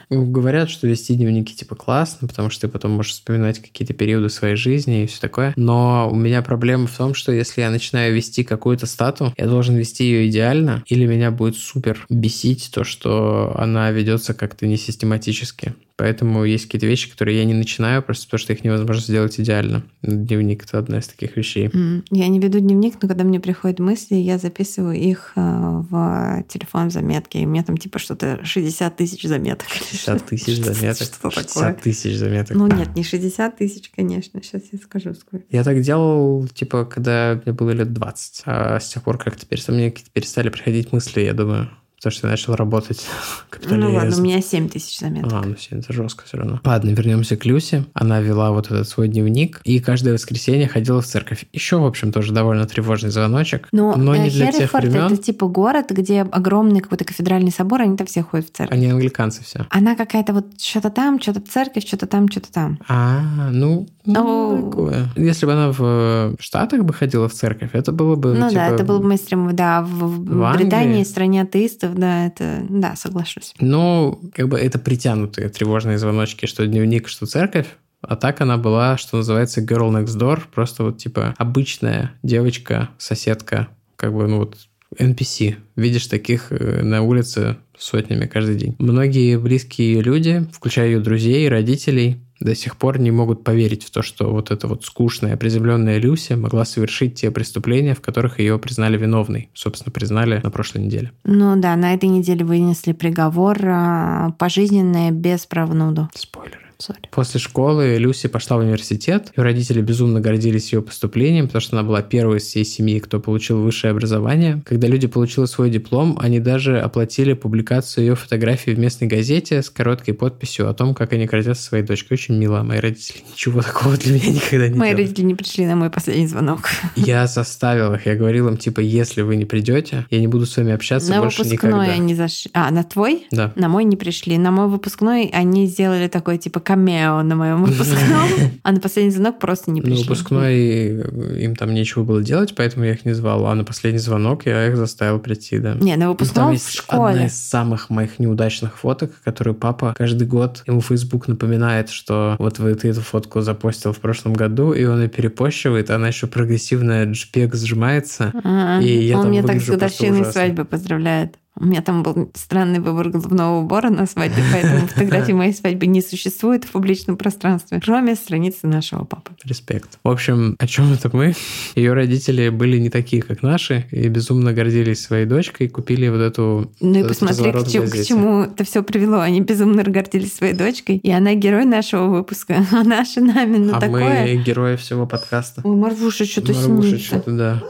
говорят, что вести дневники типа классно, потому что ты потом можешь вспоминать какие-то периоды своей жизни и все такое. Но у меня проблема в том, что если я начинаю вести какую-то стату, я должен вести ее идеально, или меня будет супер бесить то, что она ведется как-то несистематически. Поэтому есть какие-то вещи, которые я не начинаю, просто потому что их невозможно сделать идеально. Дневник — это одна из таких вещей. Я не веду дневник, но когда мне приходят мысли, я записываю их э, в телефон заметки. И у меня там типа что-то 60 тысяч заметок. 60 тысяч заметок? Что 60 тысяч заметок. Ну нет, не 60 тысяч, конечно. Сейчас я скажу сколько. Я так делал, типа, когда мне было лет 20. А с тех пор как-то перестали, мне перестали приходить мысли, я думаю, Потому что я начал работать Ну ладно, у меня 7 тысяч заметок. А, ну 7, это жестко все равно. Ладно, вернемся к Люсе. Она вела вот этот свой дневник и каждое воскресенье ходила в церковь. Еще, в общем, тоже довольно тревожный звоночек. Но, но не для тех времен. это типа город, где огромный какой-то кафедральный собор, они там все ходят в церковь. Они англиканцы все. Она какая-то вот что-то там, что-то церковь, что-то там, что-то там. А, ну, ну такое. Если бы она в Штатах бы ходила в церковь, это было бы... Ну типа, да, это было бы мейнстрим, да. В, в Британии, стране атеистов, да, это... Да, соглашусь. Ну, как бы это притянутые тревожные звоночки, что дневник, что церковь. А так она была, что называется, girl next door, просто вот типа обычная девочка, соседка, как бы, ну вот, NPC. Видишь таких э, на улице сотнями каждый день. Многие близкие люди, включая ее друзей родителей, до сих пор не могут поверить в то, что вот эта вот скучная, приземленная Люся могла совершить те преступления, в которых ее признали виновной. Собственно, признали на прошлой неделе. Ну да, на этой неделе вынесли приговор а, пожизненное без УДО. Спойлеры. Sorry. После школы Люси пошла в университет. Ее родители безумно гордились ее поступлением, потому что она была первой из всей семьи, кто получил высшее образование. Когда люди получили свой диплом, они даже оплатили публикацию ее фотографии в местной газете с короткой подписью о том, как они гордятся своей дочкой. Очень мило. Мои родители ничего такого для меня никогда не Мои делали. родители не пришли на мой последний звонок. Я заставил их. Я говорил им, типа, если вы не придете, я не буду с вами общаться на больше никогда. На выпускной они зашли. А, на твой? Да. На мой не пришли. На мой выпускной они сделали такой, типа, камео на моем выпускном, а на последний звонок просто не пришли. На выпускной им там нечего было делать, поэтому я их не звал. А на последний звонок я их заставил прийти, да. Не, на выпускном в школе. одна из самых моих неудачных фоток, которую папа каждый год ему Facebook напоминает, что вот вы ты эту фотку запостил в прошлом году, и он ее перепощивает, она еще прогрессивная JPEG сжимается, а, и я он там мне так с годовщиной свадьбы поздравляет. У меня там был странный выбор головного убора на свадьбе, поэтому фотографии моей свадьбы не существует в публичном пространстве, кроме страницы нашего папы. Респект. В общем, о чем это мы? Ее родители были не такие, как наши, и безумно гордились своей дочкой, и купили вот эту Ну и посмотри, к чему, к чему это все привело. Они безумно гордились своей дочкой, и она герой нашего выпуска, а наши нами, ну а такое... мы герои всего подкаста. Ой, Марвуша что-то Марвуша что-то, да.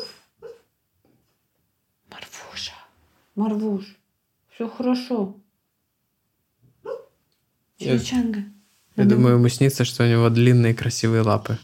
Марвуш, все хорошо. Чучанга. Я, я думаю, ему снится, что у него длинные красивые лапы.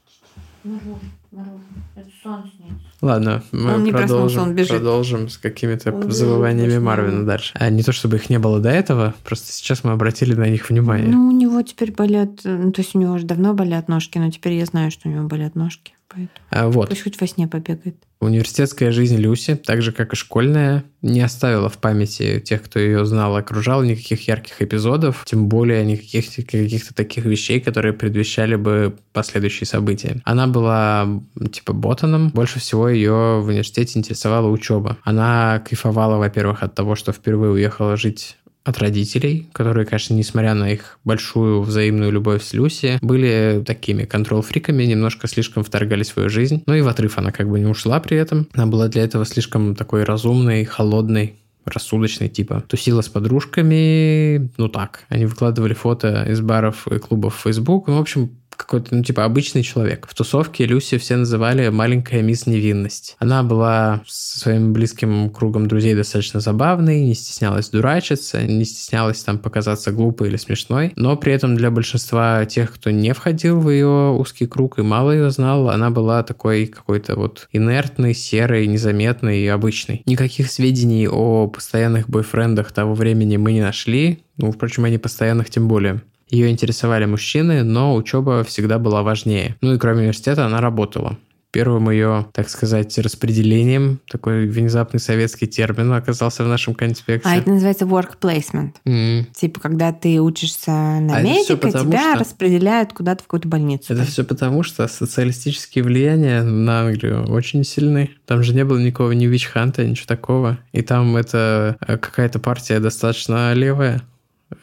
Марвуш, Марвуш, это сон снится. Ладно, мы он продолжим, он бежит. продолжим с какими-то завываниями Марвина дальше. А не то, чтобы их не было до этого, просто сейчас мы обратили на них внимание. Ну, у него теперь болят, ну, то есть у него уже давно болят ножки, но теперь я знаю, что у него болят ножки. Поэтому а, вот. Пусть хоть во сне побегает. Университетская жизнь Люси, так же как и школьная, не оставила в памяти тех, кто ее знал, окружал никаких ярких эпизодов, тем более никаких каких-то таких вещей, которые предвещали бы последующие события. Она была типа ботаном, больше всего ее в университете интересовала учеба. Она кайфовала, во-первых, от того, что впервые уехала жить от родителей, которые, конечно, несмотря на их большую взаимную любовь с Люси, были такими контрол-фриками, немножко слишком вторгались в свою жизнь. Ну и в отрыв она как бы не ушла при этом. Она была для этого слишком такой разумной, холодной, рассудочный типа. Тусила с подружками, ну так. Они выкладывали фото из баров и клубов в Facebook. Ну, в общем, какой-то, ну, типа, обычный человек. В тусовке Люси все называли маленькая мисс невинность. Она была со своим близким кругом друзей достаточно забавной, не стеснялась дурачиться, не стеснялась там показаться глупой или смешной, но при этом для большинства тех, кто не входил в ее узкий круг и мало ее знал, она была такой какой-то вот инертной, серой, незаметной и обычной. Никаких сведений о постоянных бойфрендах того времени мы не нашли, ну, впрочем, они постоянных тем более. Ее интересовали мужчины, но учеба всегда была важнее. Ну и кроме университета она работала. Первым ее, так сказать, распределением, такой внезапный советский термин оказался в нашем конспекте. А это называется work placement. Mm. Типа, когда ты учишься на а медика, тебя что... распределяют куда-то в какую-то больницу. Это все потому, что социалистические влияния на Англию очень сильны. Там же не было никакого ни вич-ханта, ничего такого. И там это э, какая-то партия достаточно левая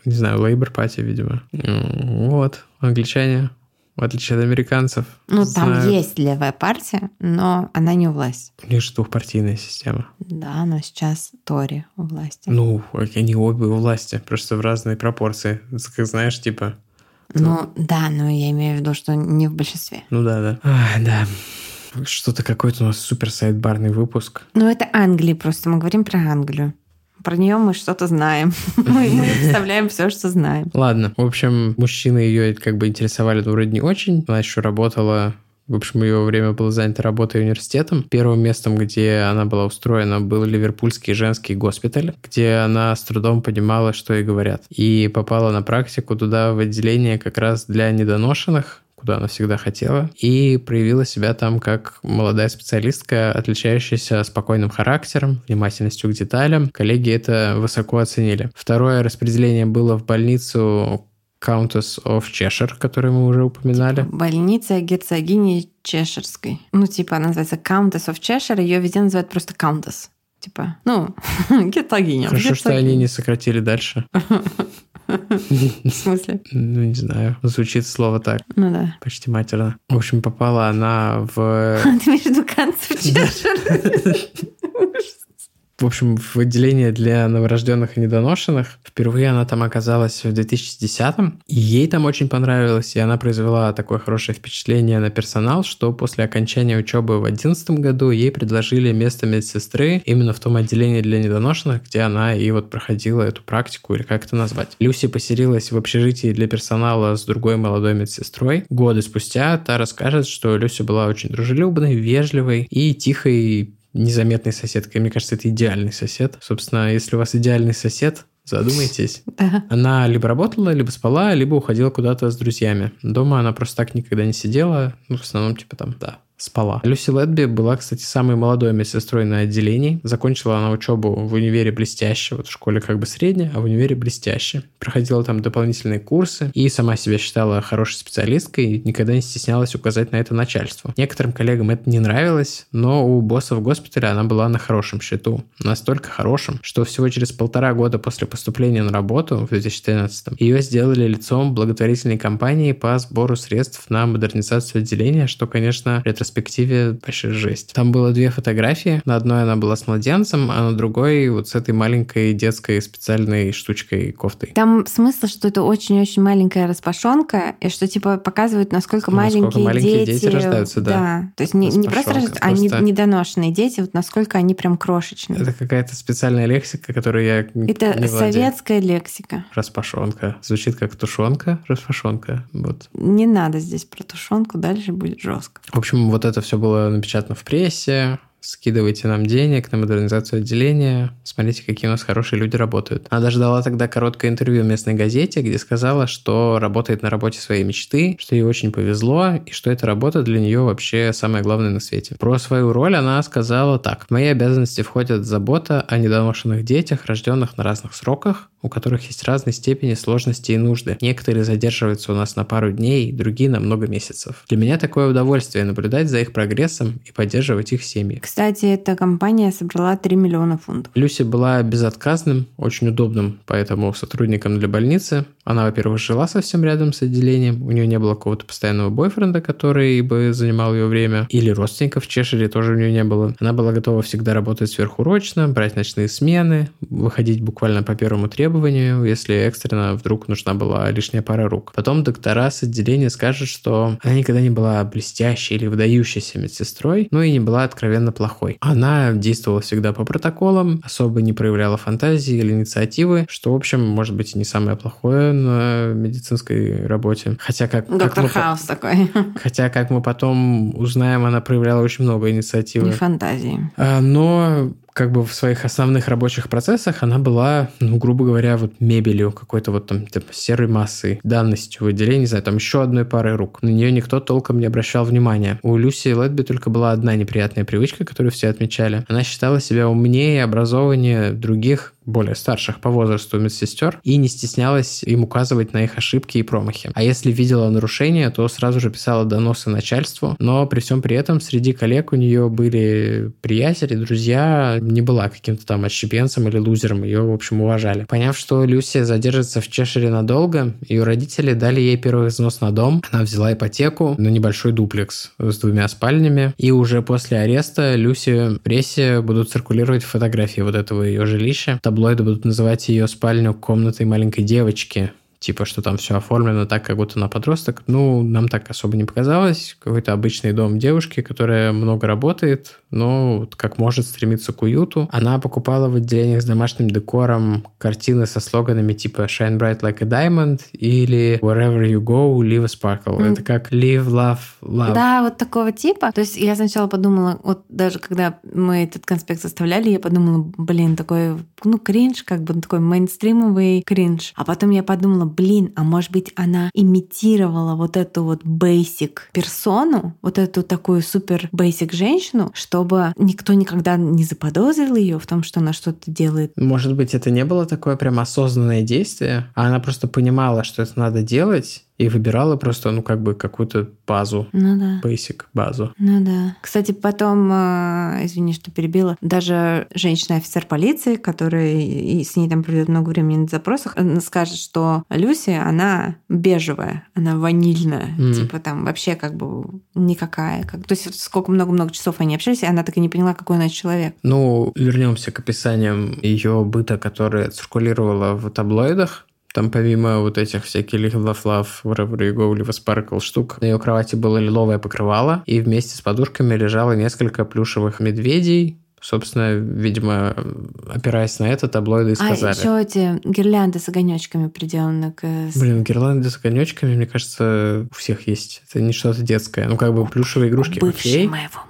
не знаю, Labour Party, видимо. Вот, англичане, в отличие от американцев. Ну, там знают... есть левая партия, но она не у власти. У них же двухпартийная система. Да, но сейчас Тори у власти. Ну, они обе у власти, просто в разные пропорции. Как знаешь, типа... Ну, да, но я имею в виду, что не в большинстве. Ну да, да. А, да. Что-то какой-то у нас супер сайдбарный выпуск. Ну, это Англия просто. Мы говорим про Англию. Про нее мы что-то знаем. мы, мы представляем все, что знаем. Ладно. В общем, мужчины ее как бы интересовали, вроде не очень. Она еще работала в общем, ее время было занято работой университетом. Первым местом, где она была устроена, был Ливерпульский женский госпиталь, где она с трудом понимала, что ей говорят. И попала на практику туда в отделение как раз для недоношенных, куда она всегда хотела, и проявила себя там как молодая специалистка, отличающаяся спокойным характером, внимательностью к деталям. Коллеги это высоко оценили. Второе распределение было в больницу Countess of Cheshire, которую мы уже упоминали. Больница герцогини Чеширской. Ну, типа, она называется Countess of Cheshire, ее везде называют просто Countess. Типа, ну, герцогиня. Хорошо, герцогиня. что они не сократили дальше. В смысле? Ну, не знаю. Звучит слово так. Ну да. Почти матерно. В общем, попала она в... Ты имеешь в виду Countess of Cheshire? В общем, в отделении для новорожденных и недоношенных. Впервые она там оказалась в 2010-м, и ей там очень понравилось, и она произвела такое хорошее впечатление на персонал, что после окончания учебы в 2011 году ей предложили место медсестры именно в том отделении для недоношенных, где она и вот проходила эту практику, или как это назвать. Люси поселилась в общежитии для персонала с другой молодой медсестрой. Годы спустя та расскажет, что Люси была очень дружелюбной, вежливой и тихой незаметной соседкой. Мне кажется, это идеальный сосед. Собственно, если у вас идеальный сосед, Задумайтесь. Да. Она либо работала, либо спала, либо уходила куда-то с друзьями. Дома она просто так никогда не сидела. Ну, в основном, типа там, да, спала. Люси Ледби была, кстати, самой молодой медсестрой на отделении. Закончила она учебу в универе блестяще, вот в школе как бы средняя, а в универе блестяще. Проходила там дополнительные курсы и сама себя считала хорошей специалисткой и никогда не стеснялась указать на это начальству. Некоторым коллегам это не нравилось, но у босса в госпитале она была на хорошем счету. Настолько хорошем, что всего через полтора года после поступления на работу в 2013 ее сделали лицом благотворительной кампании по сбору средств на модернизацию отделения, что, конечно, ретроспективно перспективе вообще жесть. Там было две фотографии. На одной она была с младенцем, а на другой вот с этой маленькой детской специальной штучкой кофтой. Там смысл, что это очень-очень маленькая распашонка, и что типа показывают, насколько ну, маленькие, маленькие дети... дети рождаются, да. Да, то есть не, не просто рождаются, а просто... а недоношенные дети, вот насколько они прям крошечные. Это какая-то специальная лексика, которую я Это не советская лексика. Распашонка. Звучит как тушенка, распашонка. Вот. Не надо здесь про тушенку, дальше будет жестко. В общем, вот это все было напечатано в прессе, скидывайте нам денег на модернизацию отделения, смотрите, какие у нас хорошие люди работают. Она даже дала тогда короткое интервью в местной газете, где сказала, что работает на работе своей мечты, что ей очень повезло, и что эта работа для нее вообще самое главное на свете. Про свою роль она сказала так. Мои обязанности входят забота о недоношенных детях, рожденных на разных сроках, у которых есть разные степени сложности и нужды. Некоторые задерживаются у нас на пару дней, другие на много месяцев. Для меня такое удовольствие наблюдать за их прогрессом и поддерживать их семьи. Кстати, эта компания собрала 3 миллиона фунтов. Люси была безотказным, очень удобным поэтому сотрудником для больницы. Она, во-первых, жила совсем рядом с отделением, у нее не было какого-то постоянного бойфренда, который бы занимал ее время, или родственников в Чешире тоже у нее не было. Она была готова всегда работать сверхурочно, брать ночные смены, выходить буквально по первому требованию, если экстренно вдруг нужна была лишняя пара рук. Потом доктора с отделения скажут, что она никогда не была блестящей или выдающейся медсестрой, но и не была откровенно плохой. Она действовала всегда по протоколам, особо не проявляла фантазии или инициативы, что, в общем, может быть и не самое плохое, на медицинской работе. Хотя как... Доктор как мы, Хаус такой. Хотя, как мы потом узнаем, она проявляла очень много инициативы. И фантазии. А, но как бы в своих основных рабочих процессах она была, ну, грубо говоря, вот мебелью, какой-то вот там типа, серой массой, данностью в отделении, не знаю, там еще одной парой рук. На нее никто толком не обращал внимания. У Люси Лэдби только была одна неприятная привычка, которую все отмечали. Она считала себя умнее и образованнее других более старших по возрасту медсестер и не стеснялась им указывать на их ошибки и промахи. А если видела нарушения, то сразу же писала доносы начальству, но при всем при этом среди коллег у нее были приятели, друзья, не была каким-то там отщепенцем или лузером, ее, в общем, уважали. Поняв, что Люси задержится в Чешире надолго, ее родители дали ей первый взнос на дом, она взяла ипотеку на небольшой дуплекс с двумя спальнями, и уже после ареста Люси в прессе будут циркулировать фотографии вот этого ее жилища, таблоиды будут называть ее спальню комнатой маленькой девочки, типа, что там все оформлено так, как будто на подросток. Ну, нам так особо не показалось. Какой-то обычный дом девушки, которая много работает, но как может стремиться к уюту. Она покупала в отделениях с домашним декором картины со слоганами типа «Shine bright like a diamond» или «Wherever you go, leave a sparkle». Mm. Это как «Live, love, love». Да, вот такого типа. То есть я сначала подумала, вот даже когда мы этот конспект составляли, я подумала, блин, такой, ну, кринж, как бы такой мейнстримовый кринж. А потом я подумала, блин, а может быть она имитировала вот эту вот basic персону, вот эту такую супер basic женщину, чтобы никто никогда не заподозрил ее в том, что она что-то делает. Может быть, это не было такое прям осознанное действие, а она просто понимала, что это надо делать, и выбирала просто, ну, как бы какую-то базу. Ну да. Basic базу. Ну да. Кстати, потом, э, извини, что перебила, даже женщина-офицер полиции, которая и с ней там проведет много времени на запросах, скажет, что Люси, она бежевая, она ванильная. Mm. Типа там вообще как бы никакая. Как... То есть сколько много-много часов они общались, и она так и не поняла, какой она человек. Ну, вернемся к описаниям ее быта, которая циркулировала в таблоидах. Там помимо вот этих всяких Go, Live Sparkle штук, на ее кровати было лиловое покрывало, и вместе с подушками лежало несколько плюшевых медведей, Собственно, видимо, опираясь на это, таблоиды и сказали. А еще эти гирлянды с огонечками приделаны к... Блин, гирлянды с огонечками, мне кажется, у всех есть. Это не что-то детское. Ну, как бы плюшевые игрушки. Окей. моего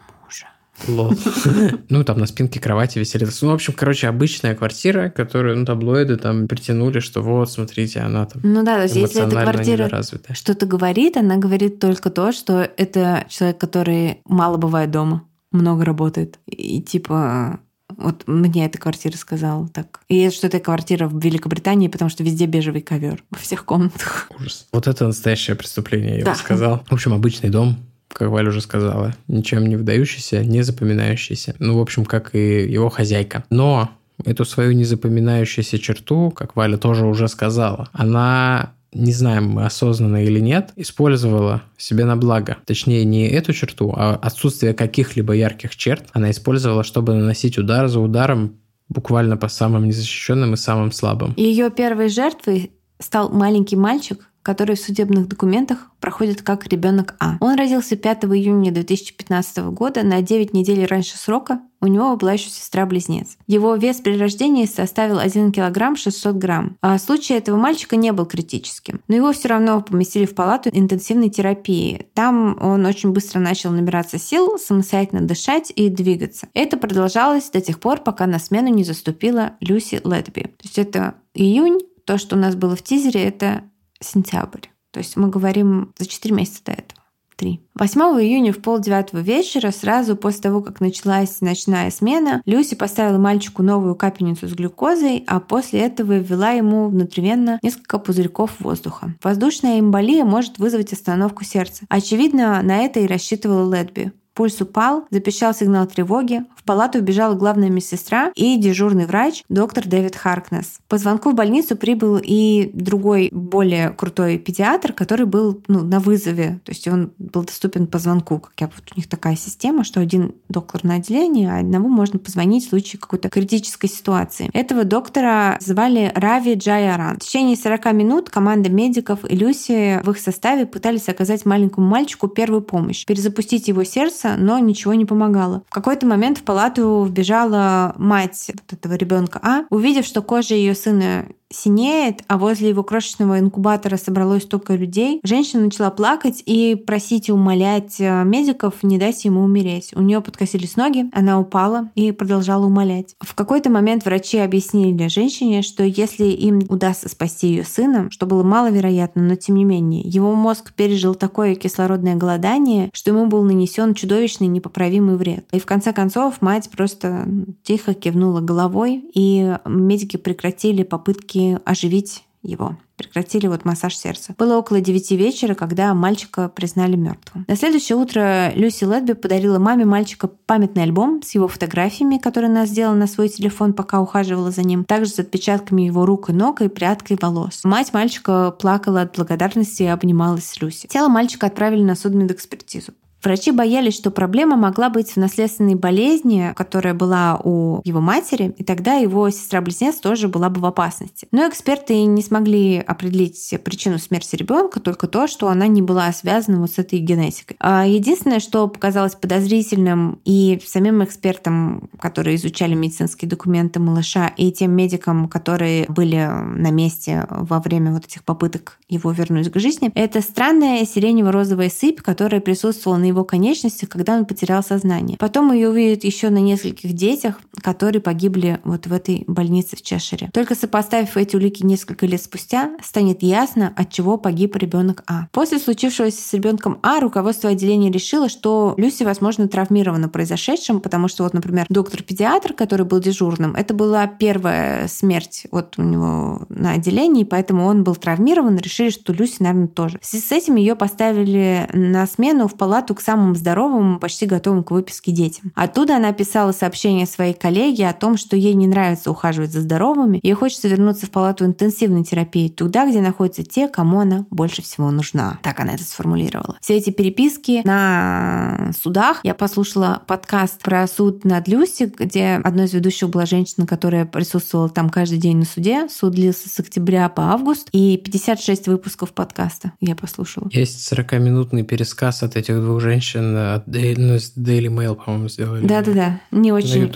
Лол. Ну, там на спинке кровати висели. Ну, в общем, короче, обычная квартира, которую, ну, таблоиды там притянули, что вот, смотрите, она там Ну да, то есть если эта квартира что-то говорит, она говорит только то, что это человек, который мало бывает дома, много работает. И типа вот мне эта квартира сказала так. И что это квартира в Великобритании, потому что везде бежевый ковер во всех комнатах. Ужас. Вот это настоящее преступление, я да. бы сказал. В общем, обычный дом, как Валя уже сказала, ничем не выдающийся, не запоминающийся. Ну, в общем, как и его хозяйка. Но эту свою незапоминающуюся черту, как Валя тоже уже сказала, она не знаем осознанно или нет, использовала себе на благо. Точнее, не эту черту, а отсутствие каких-либо ярких черт она использовала, чтобы наносить удар за ударом буквально по самым незащищенным и самым слабым. Ее первой жертвой стал маленький мальчик, который в судебных документах проходит как ребенок А. Он родился 5 июня 2015 года, на 9 недель раньше срока. У него была еще сестра-близнец. Его вес при рождении составил 1 килограмм 600 грамм. А случай этого мальчика не был критическим. Но его все равно поместили в палату интенсивной терапии. Там он очень быстро начал набираться сил, самостоятельно дышать и двигаться. Это продолжалось до тех пор, пока на смену не заступила Люси Лэдби. То есть это июнь, то, что у нас было в тизере, это сентябрь. То есть мы говорим за 4 месяца до этого. 3. 8 июня в полдевятого вечера, сразу после того, как началась ночная смена, Люси поставила мальчику новую капельницу с глюкозой, а после этого ввела ему внутривенно несколько пузырьков воздуха. Воздушная эмболия может вызвать остановку сердца. Очевидно, на это и рассчитывала Ледби. Пульс упал, запищал сигнал тревоги. В палату убежала главная медсестра и дежурный врач, доктор Дэвид Харкнес. По звонку в больницу прибыл и другой, более крутой педиатр, который был ну, на вызове. То есть он был доступен по звонку. Как я, вот у них такая система, что один доктор на отделении, а одному можно позвонить в случае какой-то критической ситуации. Этого доктора звали Рави Джайаран. В течение 40 минут команда медиков и Люси в их составе пытались оказать маленькому мальчику первую помощь, перезапустить его сердце пытался, но ничего не помогало. В какой-то момент в палату вбежала мать вот этого ребенка А, увидев, что кожа ее сына синеет, а возле его крошечного инкубатора собралось столько людей, женщина начала плакать и просить и умолять э, медиков не дать ему умереть. У нее подкосились ноги, она упала и продолжала умолять. В какой-то момент врачи объяснили женщине, что если им удастся спасти ее сына, что было маловероятно, но тем не менее, его мозг пережил такое кислородное голодание, что ему был нанесен чудовищный непоправимый вред. И в конце концов мать просто тихо кивнула головой, и медики прекратили попытки оживить его. Прекратили вот массаж сердца. Было около 9 вечера, когда мальчика признали мертвым. На следующее утро Люси Ледби подарила маме мальчика памятный альбом с его фотографиями, который она сделала на свой телефон, пока ухаживала за ним, также с отпечатками его рук и ног и прядкой волос. Мать мальчика плакала от благодарности и обнималась с Люси. Тело мальчика отправили на судмедэкспертизу. Врачи боялись, что проблема могла быть в наследственной болезни, которая была у его матери, и тогда его сестра-близнец тоже была бы в опасности. Но эксперты не смогли определить причину смерти ребенка, только то, что она не была связана вот с этой генетикой. А единственное, что показалось подозрительным и самим экспертам, которые изучали медицинские документы малыша, и тем медикам, которые были на месте во время вот этих попыток его вернуть к жизни, это странная сиренево-розовая сыпь, которая присутствовала на его конечностях, когда он потерял сознание. Потом ее увидят еще на нескольких детях, которые погибли вот в этой больнице в Чешире. Только сопоставив эти улики несколько лет спустя, станет ясно, от чего погиб ребенок А. После случившегося с ребенком А руководство отделения решило, что Люси, возможно, травмирована произошедшим, потому что вот, например, доктор-педиатр, который был дежурным, это была первая смерть вот у него на отделении, поэтому он был травмирован, решили, что Люси, наверное, тоже. В связи с этим ее поставили на смену в палату к самым здоровым, почти готовым к выписке детям. Оттуда она писала сообщение своей коллеге о том, что ей не нравится ухаживать за здоровыми, ей хочется вернуться в палату интенсивной терапии, туда, где находятся те, кому она больше всего нужна. Так она это сформулировала. Все эти переписки на судах. Я послушала подкаст про суд над Люси, где одной из ведущих была женщина, которая присутствовала там каждый день на суде. Суд длился с октября по август. И 56 выпусков подкаста я послушала. Есть 40-минутный пересказ от этих двух женщин, от ну, Daily Mail, по-моему, сделали. Да-да-да. Не очень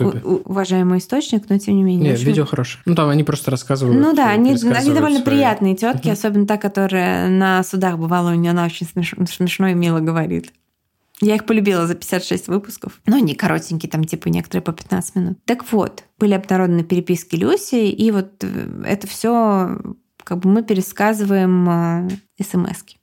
уважаемый источник, но тем не менее. Нет, видео хорошее. Ну, там они просто рассказывают. Ну да, они, они довольно свои... приятные тетки, особенно та, которая на судах бывала, у нее она очень смешно, смешно и мило говорит. Я их полюбила за 56 выпусков. Но они коротенькие, там типа некоторые по 15 минут. Так вот, были обнародованы переписки Люси, и вот э, это все как бы мы пересказываем э, смс -ки.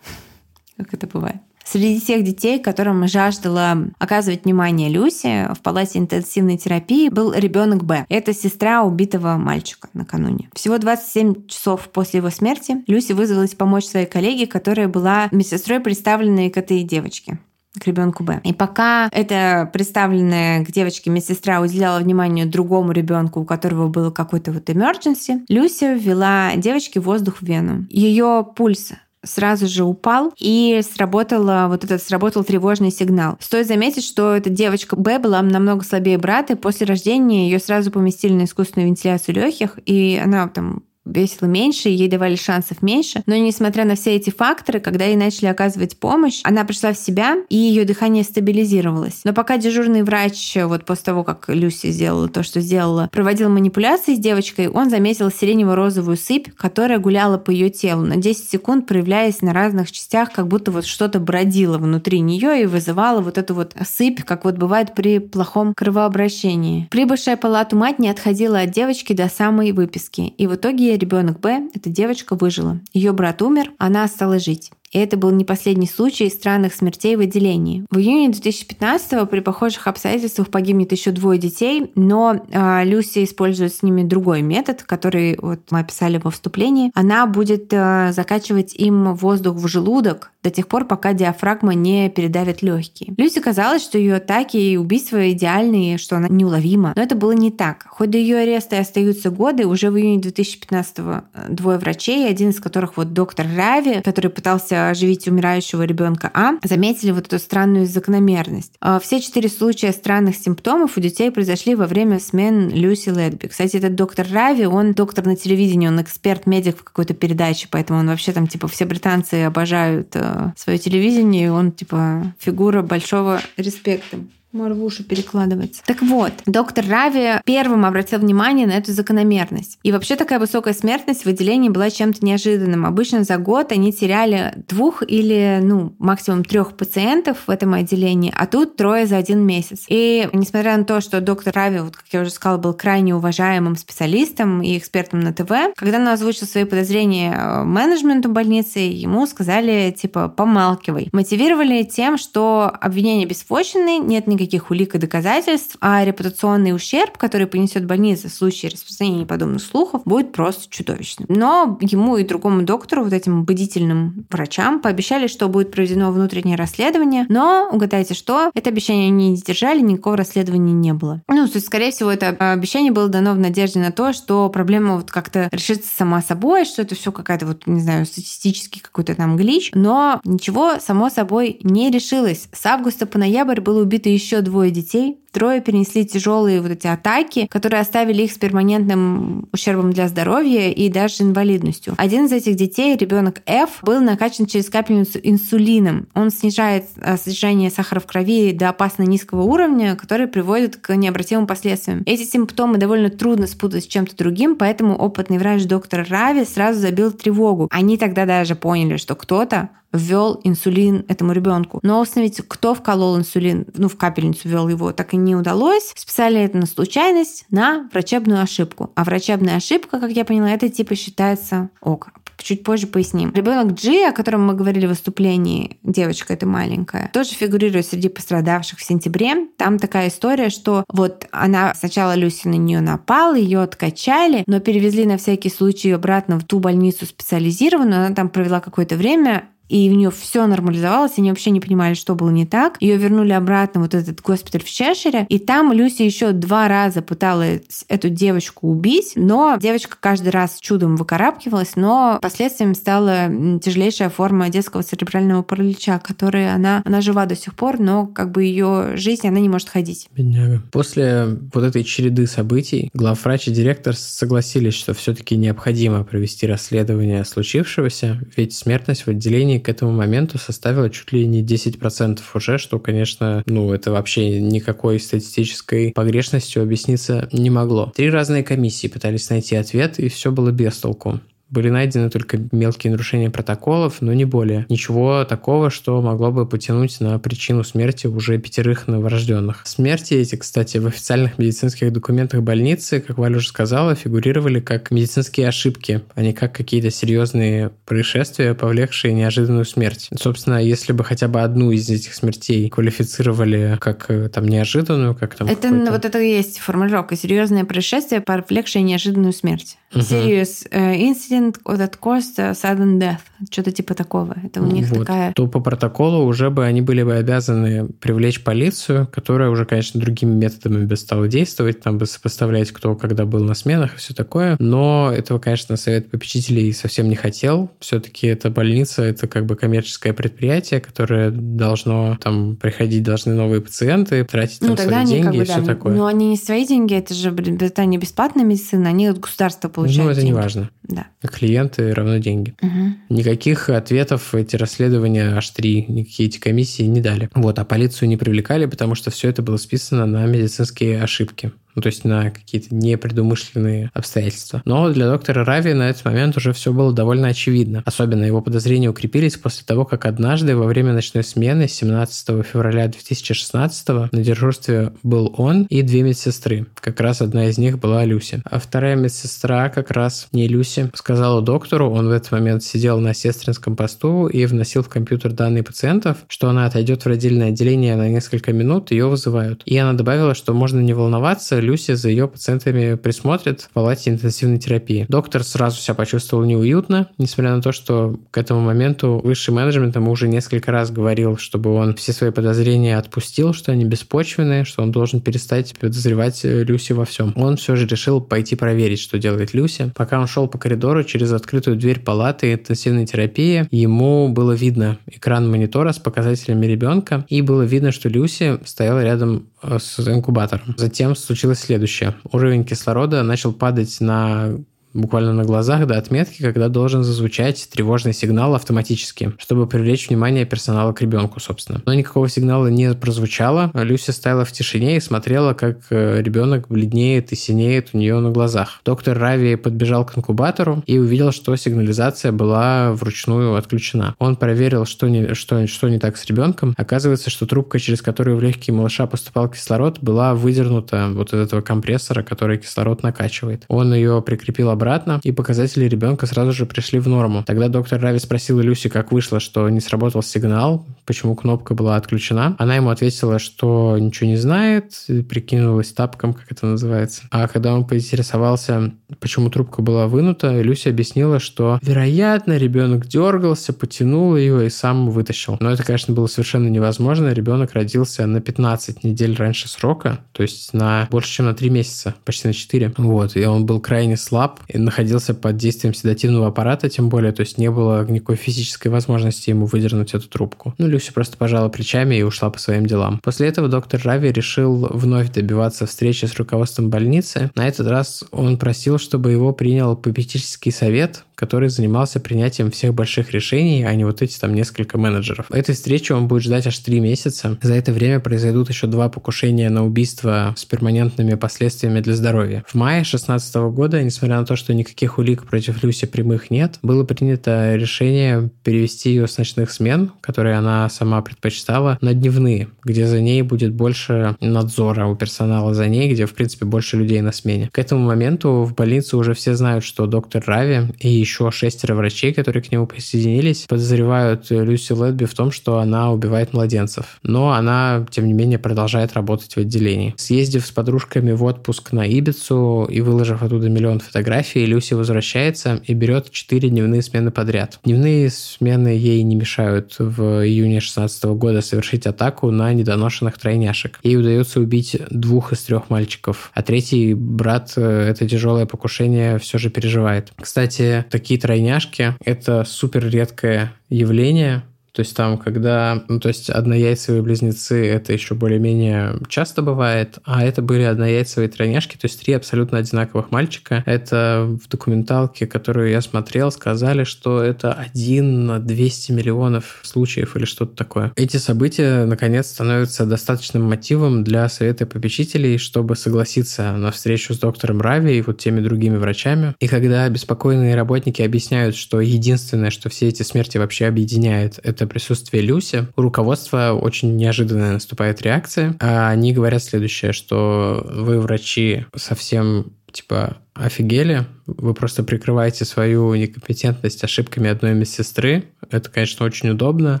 Как это бывает. Среди тех детей, которым жаждала оказывать внимание Люси, в палате интенсивной терапии был ребенок Б. Это сестра убитого мальчика накануне. Всего 27 часов после его смерти Люси вызвалась помочь своей коллеге, которая была медсестрой, представленной к этой девочке к ребенку Б. И пока эта представленная к девочке медсестра уделяла внимание другому ребенку, у которого был какой-то вот emergency, Люся ввела девочке воздух в вену. Ее пульс сразу же упал и сработала, вот этот сработал тревожный сигнал. Стоит заметить, что эта девочка Б была намного слабее брата, и после рождения ее сразу поместили на искусственную вентиляцию легких, и она там весила меньше, ей давали шансов меньше. Но несмотря на все эти факторы, когда ей начали оказывать помощь, она пришла в себя, и ее дыхание стабилизировалось. Но пока дежурный врач, вот после того, как Люси сделала то, что сделала, проводил манипуляции с девочкой, он заметил сиренево-розовую сыпь, которая гуляла по ее телу на 10 секунд, проявляясь на разных частях, как будто вот что-то бродило внутри нее и вызывало вот эту вот сыпь, как вот бывает при плохом кровообращении. Прибывшая палату мать не отходила от девочки до самой выписки, и в итоге ребенок Б, эта девочка выжила. Ее брат умер, она осталась жить. И это был не последний случай странных смертей в отделении. В июне 2015 при похожих обстоятельствах погибнет еще двое детей, но э, Люси использует с ними другой метод, который вот мы описали во вступлении. Она будет э, закачивать им воздух в желудок до тех пор, пока диафрагма не передавит легкие. Люси казалось, что ее атаки и убийства идеальные, что она неуловима. Но это было не так. Хоть до ее ареста и остаются годы, уже в июне 2015 э, двое врачей, один из которых вот доктор Рави, который пытался оживить умирающего ребенка А, заметили вот эту странную закономерность. А, все четыре случая странных симптомов у детей произошли во время смен Люси Ледби. Кстати, этот доктор Рави, он доктор на телевидении, он эксперт-медик в какой-то передаче, поэтому он вообще там, типа, все британцы обожают э, свое телевидение, и он, типа, фигура большого респекта. Марвуша перекладывается. Так вот, доктор Рави первым обратил внимание на эту закономерность. И вообще такая высокая смертность в отделении была чем-то неожиданным. Обычно за год они теряли двух или, ну, максимум трех пациентов в этом отделении, а тут трое за один месяц. И несмотря на то, что доктор Рави, вот, как я уже сказала, был крайне уважаемым специалистом и экспертом на ТВ, когда он озвучил свои подозрения э, менеджменту больницы, ему сказали, типа, помалкивай. Мотивировали тем, что обвинения беспочвенны, нет никаких никаких улик и доказательств, а репутационный ущерб, который понесет больница в случае распространения подобных слухов, будет просто чудовищным. Но ему и другому доктору, вот этим бдительным врачам, пообещали, что будет проведено внутреннее расследование, но угадайте что, это обещание они не сдержали, никакого расследования не было. Ну, то есть, скорее всего, это обещание было дано в надежде на то, что проблема вот как-то решится сама собой, что это все какая-то вот, не знаю, статистический какой-то там глич, но ничего само собой не решилось. С августа по ноябрь было убито еще двое детей, трое перенесли тяжелые вот эти атаки, которые оставили их с перманентным ущербом для здоровья и даже инвалидностью. Один из этих детей, ребенок F, был накачан через капельницу инсулином. Он снижает э, содержание сахара в крови до опасно низкого уровня, который приводит к необратимым последствиям. Эти симптомы довольно трудно спутать с чем-то другим, поэтому опытный врач доктор Рави сразу забил тревогу. Они тогда даже поняли, что кто-то ввел инсулин этому ребенку. Но установить, кто вколол инсулин, ну, в капельницу ввел его, так и не удалось. Списали это на случайность, на врачебную ошибку. А врачебная ошибка, как я поняла, это типа считается ок. Чуть позже поясним. Ребенок Джи, о котором мы говорили в выступлении, девочка эта маленькая, тоже фигурирует среди пострадавших в сентябре. Там такая история, что вот она сначала Люси на нее напала, ее откачали, но перевезли на всякий случай обратно в ту больницу специализированную. Она там провела какое-то время, и у нее все нормализовалось, они вообще не понимали, что было не так. Ее вернули обратно вот этот госпиталь в Чешире, и там Люси еще два раза пыталась эту девочку убить, но девочка каждый раз чудом выкарабкивалась, но последствием стала тяжелейшая форма детского церебрального паралича, которая она, она жива до сих пор, но как бы ее жизнь, она не может ходить. Бедняга. После вот этой череды событий главврач и директор согласились, что все-таки необходимо провести расследование случившегося, ведь смертность в отделении к этому моменту составила чуть ли не 10% уже, что, конечно, ну, это вообще никакой статистической погрешностью объясниться не могло. Три разные комиссии пытались найти ответ, и все было без толку. Были найдены только мелкие нарушения протоколов, но не более. Ничего такого, что могло бы потянуть на причину смерти уже пятерых новорожденных. Смерти эти, кстати, в официальных медицинских документах больницы, как Валя уже сказала, фигурировали как медицинские ошибки, а не как какие-то серьезные происшествия, повлекшие неожиданную смерть. Собственно, если бы хотя бы одну из этих смертей квалифицировали как э, там неожиданную, как там... Это вот это и есть формулировка. Серьезное происшествие, повлекшее неожиданную смерть. Serious uh, incident that caused sudden death. Что-то типа такого. Это у них вот. такая... То по протоколу уже бы они были бы обязаны привлечь полицию, которая уже, конечно, другими методами бы стала действовать, там бы сопоставлять, кто когда был на сменах и все такое. Но этого, конечно, Совет попечителей совсем не хотел. Все-таки эта больница, это как бы коммерческое предприятие, которое должно там приходить, должны новые пациенты, тратить ну, там свои деньги как бы, и да, все такое. Но они не свои деньги, это же Британия бесплатная медицина, они от государства получают Ну, это деньги. не важно. Да. Клиенты равно деньги. Угу. Никаких ответов эти расследования аж три, никакие эти комиссии не дали. Вот, а полицию не привлекали, потому что все это было списано на медицинские ошибки ну, то есть на какие-то непредумышленные обстоятельства. Но для доктора Рави на этот момент уже все было довольно очевидно. Особенно его подозрения укрепились после того, как однажды во время ночной смены 17 февраля 2016 на дежурстве был он и две медсестры. Как раз одна из них была Люси. А вторая медсестра, как раз не Люси, сказала доктору, он в этот момент сидел на сестринском посту и вносил в компьютер данные пациентов, что она отойдет в родильное отделение на несколько минут, ее вызывают. И она добавила, что можно не волноваться, Люси за ее пациентами присмотрит в палате интенсивной терапии. Доктор сразу себя почувствовал неуютно, несмотря на то, что к этому моменту высший менеджмент ему уже несколько раз говорил, чтобы он все свои подозрения отпустил, что они беспочвенные, что он должен перестать подозревать Люси во всем. Он все же решил пойти проверить, что делает Люси. Пока он шел по коридору через открытую дверь палаты интенсивной терапии, ему было видно экран монитора с показателями ребенка, и было видно, что Люси стояла рядом э, с инкубатором. Затем случилось следующее. Уровень кислорода начал падать на буквально на глазах до отметки, когда должен зазвучать тревожный сигнал автоматически, чтобы привлечь внимание персонала к ребенку, собственно. Но никакого сигнала не прозвучало. Люся стояла в тишине и смотрела, как э, ребенок бледнеет и синеет у нее на глазах. Доктор Рави подбежал к инкубатору и увидел, что сигнализация была вручную отключена. Он проверил, что не, что, что не так с ребенком. Оказывается, что трубка, через которую в легкие малыша поступал кислород, была выдернута вот из этого компрессора, который кислород накачивает. Он ее прикрепил обратно обратно, и показатели ребенка сразу же пришли в норму. Тогда доктор Рави спросил Люси, как вышло, что не сработал сигнал, почему кнопка была отключена. Она ему ответила, что ничего не знает, прикинулась тапком, как это называется. А когда он поинтересовался, почему трубка была вынута, Люся объяснила, что, вероятно, ребенок дергался, потянул ее и сам вытащил. Но это, конечно, было совершенно невозможно. Ребенок родился на 15 недель раньше срока, то есть на больше, чем на 3 месяца, почти на 4. Вот, и он был крайне слаб и находился под действием седативного аппарата, тем более, то есть не было никакой физической возможности ему выдернуть эту трубку. Ну, Люся просто пожала плечами и ушла по своим делам. После этого доктор Рави решил вновь добиваться встречи с руководством больницы. На этот раз он просил, чтобы его принял попечительский совет, который занимался принятием всех больших решений, а не вот эти там несколько менеджеров. Этой встречи он будет ждать аж три месяца. За это время произойдут еще два покушения на убийство с перманентными последствиями для здоровья. В мае 2016 года, несмотря на то, что никаких улик против Люси прямых нет, было принято решение перевести ее с ночных смен, которые она сама предпочитала, на дневные, где за ней будет больше надзора у персонала за ней, где, в принципе, больше людей на смене. К этому моменту в больнице уже все знают, что доктор Рави и еще шестеро врачей, которые к нему присоединились, подозревают Люси Ледби в том, что она убивает младенцев. Но она, тем не менее, продолжает работать в отделении. Съездив с подружками в отпуск на Ибицу и выложив оттуда миллион фотографий, Люси возвращается и берет четыре дневные смены подряд. Дневные смены ей не мешают в июне 16 года совершить атаку на недоношенных тройняшек. Ей удается убить двух из трех мальчиков, а третий брат э, это тяжелое покушение все же переживает. Кстати, такие тройняшки – это супер редкое явление, то есть там, когда, ну, то есть однояйцевые близнецы, это еще более-менее часто бывает, а это были однояйцевые тройняшки, то есть три абсолютно одинаковых мальчика. Это в документалке, которую я смотрел, сказали, что это один на 200 миллионов случаев или что-то такое. Эти события, наконец, становятся достаточным мотивом для совета попечителей, чтобы согласиться на встречу с доктором Рави и вот теми другими врачами. И когда беспокойные работники объясняют, что единственное, что все эти смерти вообще объединяет, это присутствие Люси, у руководства очень неожиданная наступает реакция. А они говорят следующее, что вы, врачи, совсем типа офигели, вы просто прикрываете свою некомпетентность ошибками одной медсестры. Это, конечно, очень удобно,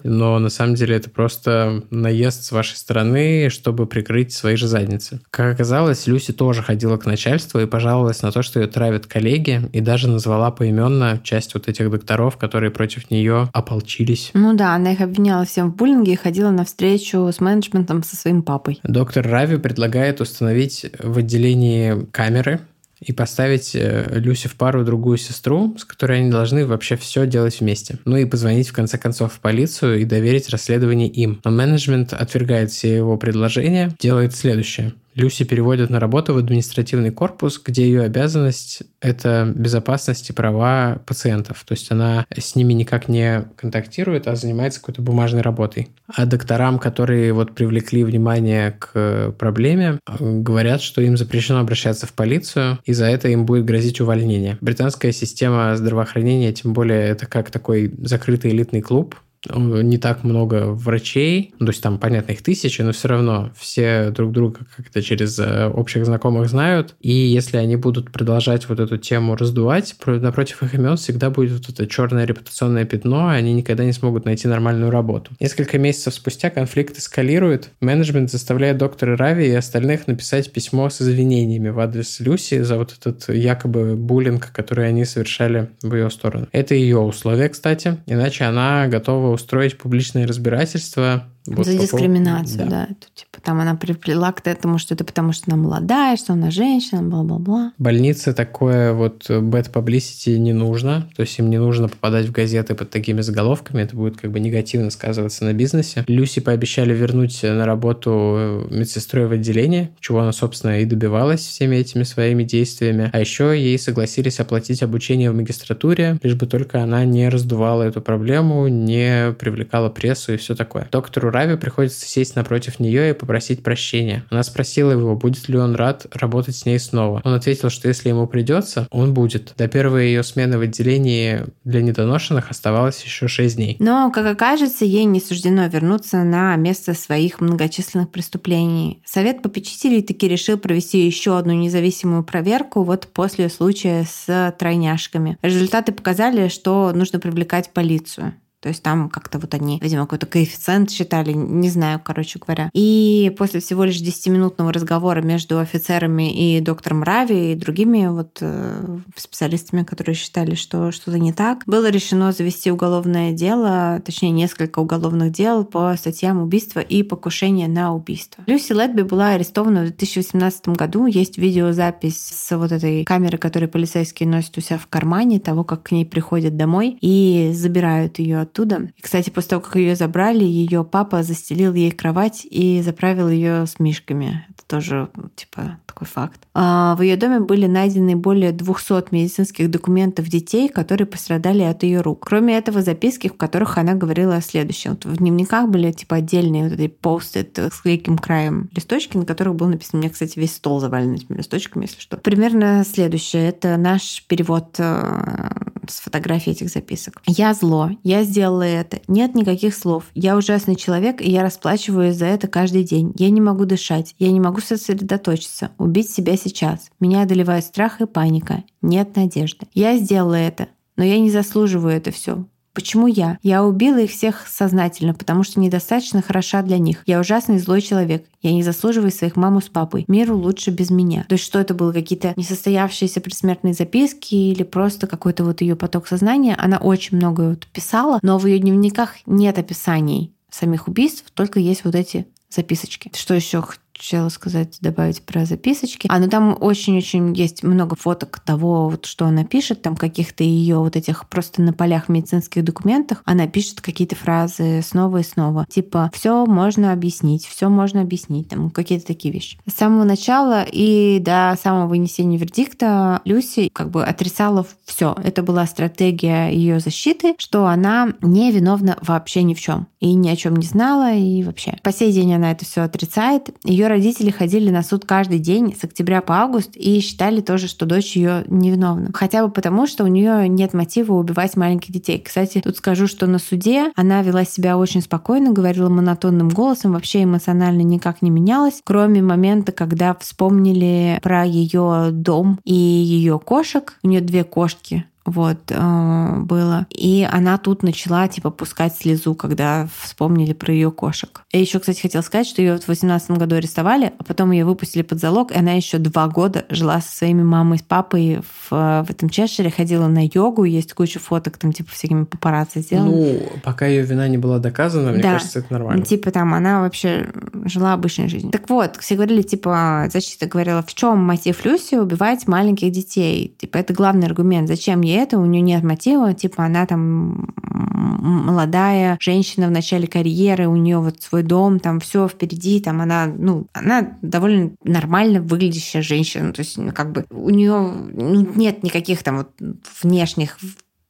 но на самом деле это просто наезд с вашей стороны, чтобы прикрыть свои же задницы. Как оказалось, Люси тоже ходила к начальству и пожаловалась на то, что ее травят коллеги, и даже назвала поименно часть вот этих докторов, которые против нее ополчились. Ну да, она их обвиняла всем в буллинге и ходила на встречу с менеджментом со своим папой. Доктор Рави предлагает установить в отделении камеры, и поставить э, Люси в пару другую сестру, с которой они должны вообще все делать вместе. Ну и позвонить в конце концов в полицию и доверить расследование им. Но менеджмент отвергает все его предложения, делает следующее. Люси переводят на работу в административный корпус, где ее обязанность – это безопасность и права пациентов. То есть она с ними никак не контактирует, а занимается какой-то бумажной работой. А докторам, которые вот привлекли внимание к проблеме, говорят, что им запрещено обращаться в полицию, и за это им будет грозить увольнение. Британская система здравоохранения, тем более это как такой закрытый элитный клуб, не так много врачей, ну, то есть там, понятно, их тысячи, но все равно все друг друга как-то через э, общих знакомых знают, и если они будут продолжать вот эту тему раздувать, напротив их имен всегда будет вот это черное репутационное пятно, и они никогда не смогут найти нормальную работу. Несколько месяцев спустя конфликт эскалирует, менеджмент заставляет доктора Рави и остальных написать письмо с извинениями в адрес Люси за вот этот якобы буллинг, который они совершали в ее сторону. Это ее условия, кстати, иначе она готова устроить публичное разбирательство вот За дискриминацию, поводу, да. да. Это, типа, там она приплела к этому, что это потому, что она молодая, что она женщина, бла-бла-бла. Больнице такое вот bad publicity не нужно. То есть им не нужно попадать в газеты под такими заголовками. Это будет как бы негативно сказываться на бизнесе. Люси пообещали вернуть на работу медсестрой в отделение, чего она, собственно, и добивалась всеми этими своими действиями. А еще ей согласились оплатить обучение в магистратуре, лишь бы только она не раздувала эту проблему, не привлекала прессу и все такое. Доктору Рави приходится сесть напротив нее и попросить прощения. Она спросила его, будет ли он рад работать с ней снова. Он ответил, что если ему придется, он будет. До первой ее смены в отделении для недоношенных оставалось еще 6 дней. Но, как окажется, ей не суждено вернуться на место своих многочисленных преступлений. Совет попечителей таки решил провести еще одну независимую проверку вот после случая с тройняшками. Результаты показали, что нужно привлекать полицию. То есть там как-то вот они, видимо, какой-то коэффициент считали, не знаю, короче говоря. И после всего лишь 10-минутного разговора между офицерами и доктором Рави и другими вот э, специалистами, которые считали, что что-то не так, было решено завести уголовное дело, точнее несколько уголовных дел по статьям убийства и покушения на убийство. Люси Летби была арестована в 2018 году. Есть видеозапись с вот этой камеры, которую полицейские носят у себя в кармане, того, как к ней приходят домой и забирают ее оттуда. И, кстати, после того, как ее забрали, ее папа застелил ей кровать и заправил ее с мишками. Это тоже, типа, такой факт. А в ее доме были найдены более 200 медицинских документов детей, которые пострадали от ее рук. Кроме этого, записки, в которых она говорила о следующем. Вот в дневниках были типа отдельные вот эти посты с клейким краем листочки, на которых было написано, у меня, кстати, весь стол завален этими листочками, если что. Примерно следующее. Это наш перевод э, с фотографией этих записок. Я зло, я сделала это, нет никаких слов. Я ужасный человек, и я расплачиваюсь за это каждый день. Я не могу дышать, я не могу сосредоточиться, убить себя сейчас. Меня одолевает страх и паника. Нет надежды. Я сделала это, но я не заслуживаю это все. Почему я? Я убила их всех сознательно, потому что недостаточно хороша для них. Я ужасный злой человек. Я не заслуживаю своих маму с папой. Миру лучше без меня. То есть что это было? Какие-то несостоявшиеся предсмертные записки или просто какой-то вот ее поток сознания? Она очень много вот писала, но в ее дневниках нет описаний самих убийств, только есть вот эти записочки. Что еще хотела сказать, добавить про записочки. А, ну там очень-очень есть много фоток того, вот, что она пишет, там каких-то ее вот этих просто на полях медицинских документах. Она пишет какие-то фразы снова и снова. Типа, все можно объяснить, все можно объяснить, там какие-то такие вещи. С самого начала и до самого вынесения вердикта Люси как бы отрицала все. Это была стратегия ее защиты, что она не виновна вообще ни в чем и ни о чем не знала и вообще. По сей день она это все отрицает. Ее родители ходили на суд каждый день с октября по август и считали тоже, что дочь ее невиновна. Хотя бы потому, что у нее нет мотива убивать маленьких детей. Кстати, тут скажу, что на суде она вела себя очень спокойно, говорила монотонным голосом, вообще эмоционально никак не менялась, кроме момента, когда вспомнили про ее дом и ее кошек. У нее две кошки вот, э, было. И она тут начала, типа, пускать слезу, когда вспомнили про ее кошек. Я еще, кстати, хотела сказать, что ее в 2018 году арестовали, а потом ее выпустили под залог, и она еще два года жила со своими мамой и папой в, в этом Чешире, ходила на йогу, есть куча фоток там, типа, всякими папарацци сделаны. Ну, пока ее вина не была доказана, мне да. кажется, это нормально. Типа, там, она вообще жила обычной жизнью. Так вот, все говорили, типа, защита говорила, в чем мотив Люси убивать маленьких детей? Типа, это главный аргумент. Зачем ей это, у нее нет мотива, типа она там молодая женщина в начале карьеры, у нее вот свой дом, там все впереди, там она, ну, она довольно нормально выглядящая женщина, то есть ну, как бы у нее нет никаких там вот внешних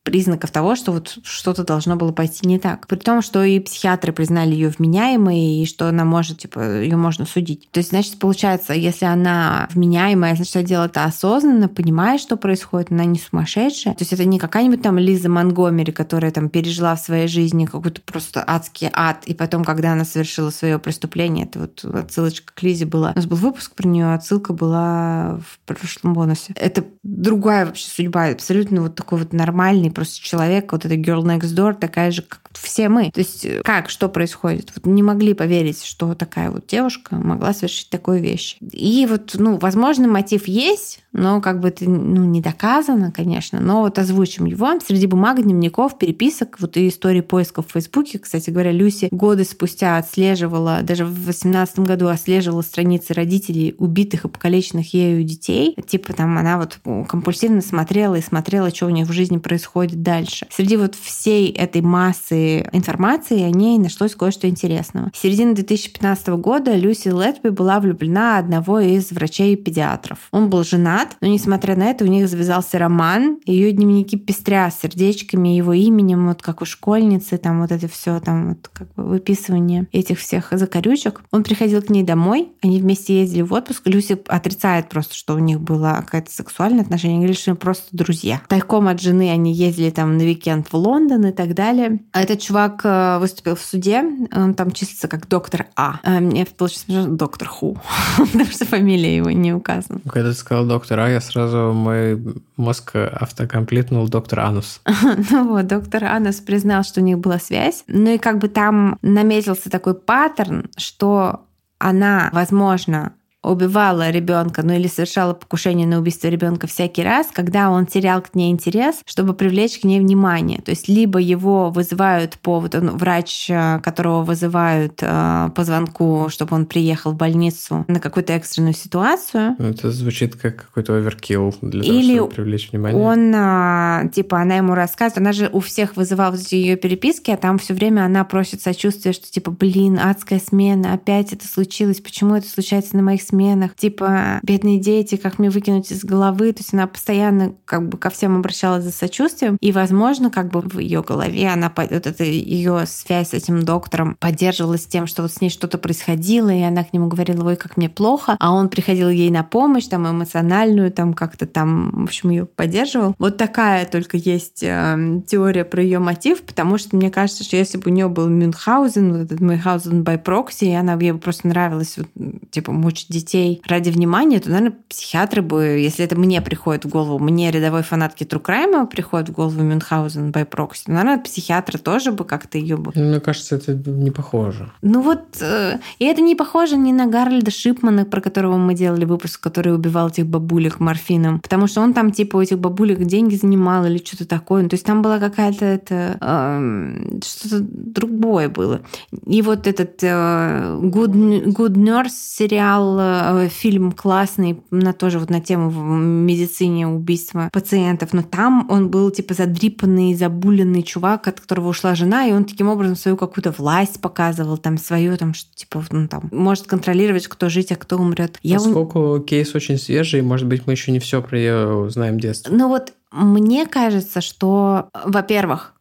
признаков того, что вот что-то должно было пойти не так. При том, что и психиатры признали ее вменяемой, и что она может, типа, ее можно судить. То есть, значит, получается, если она вменяемая, значит, она делает это осознанно, понимает, что происходит, она не сумасшедшая. То есть это не какая-нибудь там Лиза Монгомери, которая там пережила в своей жизни какой-то просто адский ад, и потом, когда она совершила свое преступление, это вот отсылочка к Лизе была. У нас был выпуск про нее, отсылка была в прошлом бонусе. Это другая вообще судьба, абсолютно вот такой вот нормальный просто человек, вот эта girl next door, такая же, как все мы. То есть э, как, что происходит? Вот не могли поверить, что такая вот девушка могла совершить такую вещь. И вот, ну, возможно, мотив есть, но как бы это ну, не доказано, конечно, но вот озвучим его. Среди бумаг, дневников, переписок, вот и истории поисков в Фейсбуке, кстати говоря, Люси годы спустя отслеживала, даже в 2018 году отслеживала страницы родителей убитых и покалеченных ею детей. Типа там она вот компульсивно смотрела и смотрела, что у них в жизни происходит дальше. Среди вот всей этой массы информации о ней нашлось кое-что интересного. В середине 2015 года Люси Летби была влюблена одного из врачей-педиатров. Он был женат, брат, но несмотря на это у них завязался роман. Ее дневники пестря сердечками, его именем, вот как у школьницы, там вот это все, там вот как бы выписывание этих всех закорючек. Он приходил к ней домой, они вместе ездили в отпуск. Люси отрицает просто, что у них было какое-то сексуальное отношение, говорит, что они просто друзья. Тайком от жены они ездили там на уикенд в Лондон и так далее. А этот чувак э, выступил в суде, он там числится как доктор А. а мне получилось доктор Ху, потому что фамилия его не указана. Когда ты сказал доктор доктор А, я сразу мой мозг автокомплитнул доктор Анус. ну вот, доктор Анус признал, что у них была связь. Ну и как бы там наметился такой паттерн, что она, возможно, убивала ребенка, ну или совершала покушение на убийство ребенка всякий раз, когда он терял к ней интерес, чтобы привлечь к ней внимание. То есть либо его вызывают по вот он врач, э, которого вызывают э, по звонку, чтобы он приехал в больницу на какую-то экстренную ситуацию. Ну, это звучит как какой-то оверкилл для того, или чтобы привлечь внимание. Он э, типа она ему рассказывает, она же у всех вызывала вот ее переписки, а там все время она просит сочувствия, что типа блин адская смена, опять это случилось, почему это случается на моих сменах сменах, типа бедные дети, как мне выкинуть из головы. То есть она постоянно как бы ко всем обращалась за сочувствием. И, возможно, как бы в ее голове она, вот эта ее связь с этим доктором поддерживалась тем, что вот с ней что-то происходило, и она к нему говорила, ой, как мне плохо, а он приходил ей на помощь, там, эмоциональную, там, как-то там, в общем, ее поддерживал. Вот такая только есть э, теория про ее мотив, потому что мне кажется, что если бы у нее был Мюнхгаузен, вот этот Мюнхгаузен by proxy, и она ей просто нравилась, вот, типа, мучить детей детей ради внимания, то, наверное, психиатры бы, если это мне приходит в голову, мне, рядовой фанатки Трукрайма, приходит в голову Мюнхгаузен by proxy, то, наверное, психиатры тоже бы как-то ее бы... Мне кажется, это не похоже. Ну вот, э, и это не похоже ни на Гарольда Шипмана, про которого мы делали выпуск, который убивал этих бабулек морфином, потому что он там типа у этих бабулек деньги занимал или что-то такое. Ну, то есть там была какая-то это... Э, что-то другое было. И вот этот э, Good, Good Nurse сериал э, фильм классный на тоже вот на тему в медицине убийства пациентов, но там он был типа задрипанный, забуленный чувак, от которого ушла жена, и он таким образом свою какую-то власть показывал, там свое, там что типа ну, там может контролировать, кто жить, а кто умрет. Поскольку Я... кейс очень свежий, может быть, мы еще не все про ее знаем детство. Ну вот мне кажется, что, во-первых,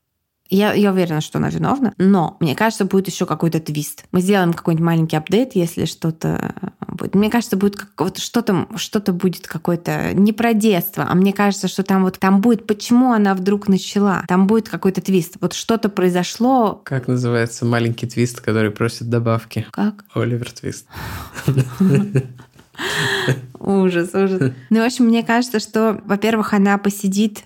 я, я уверена, что она виновна, но мне кажется, будет еще какой-то твист. Мы сделаем какой-нибудь маленький апдейт, если что-то будет. Мне кажется, будет как, вот что-то, что-то будет какое-то не про детство, а мне кажется, что там вот там будет, почему она вдруг начала. Там будет какой-то твист. Вот что-то произошло. Как называется маленький твист, который просит добавки? Как? Оливер Твист. Ужас, ужас. Ну, в общем, мне кажется, что, во-первых, она посидит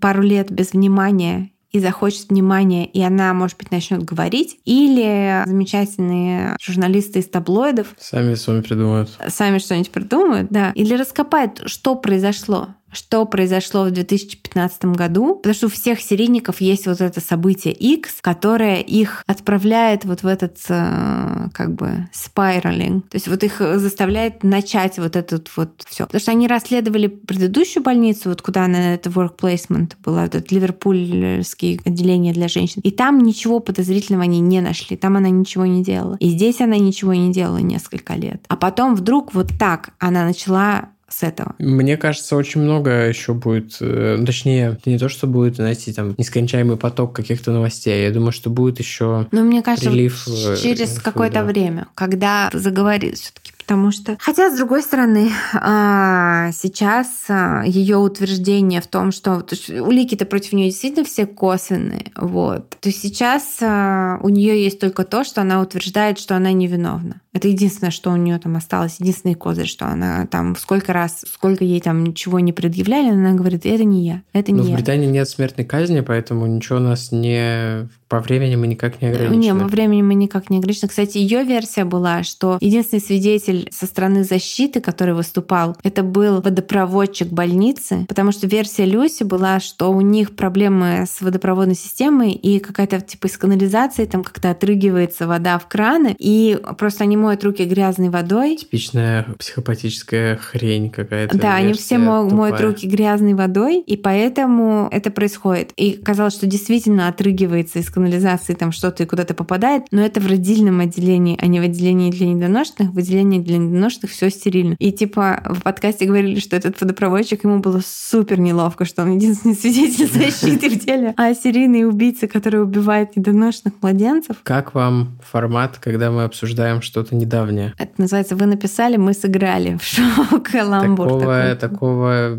пару лет без внимания и захочет внимания, и она, может быть, начнет говорить, или замечательные журналисты из таблоидов сами с вами придумают. Сами что-нибудь придумают, да. Или раскопают, что произошло что произошло в 2015 году, потому что у всех серийников есть вот это событие X, которое их отправляет вот в этот э, как бы спиралинг. То есть вот их заставляет начать вот этот вот все. Потому что они расследовали предыдущую больницу, вот куда она это work placement была, этот ливерпульские отделение для женщин. И там ничего подозрительного они не нашли. Там она ничего не делала. И здесь она ничего не делала несколько лет. А потом вдруг вот так она начала с этого? Мне кажется, очень много еще будет, э, точнее, не то, что будет, знаете, там нескончаемый поток каких-то новостей. Я думаю, что будет еще Ну, мне кажется, прилив э, через какое-то время, когда заговорит все-таки потому что... Хотя, с другой стороны, а, сейчас а, ее утверждение в том, что улики-то против нее действительно все косвенные, вот, то сейчас а, у нее есть только то, что она утверждает, что она невиновна. Это единственное, что у нее там осталось, единственный козырь, что она там сколько раз, сколько ей там ничего не предъявляли, она говорит, это не я, это не Но я. в Британии нет смертной казни, поэтому ничего у нас не по времени мы никак не ограничены. Не, по времени мы никак не ограничены. Кстати, ее версия была, что единственный свидетель со стороны защиты, который выступал, это был водопроводчик больницы, потому что версия Люси была, что у них проблемы с водопроводной системой и какая-то типа из канализации там как-то отрыгивается вода в краны, и просто они моют руки грязной водой. Типичная психопатическая хрень какая-то. Да, они все моют тупая. руки грязной водой, и поэтому это происходит. И казалось, что действительно отрыгивается из канализации там что-то и куда-то попадает, но это в родильном отделении, а не в отделении для недоношенных. В отделении для недоношенных все стерильно. И типа в подкасте говорили, что этот водопроводчик, ему было супер неловко, что он единственный свидетель защиты в деле, а серийный убийца, который убивает недоношенных младенцев. Как вам формат, когда мы обсуждаем что-то недавнее? Это называется «Вы написали, мы сыграли» в шоу «Каламбур». Такого, такого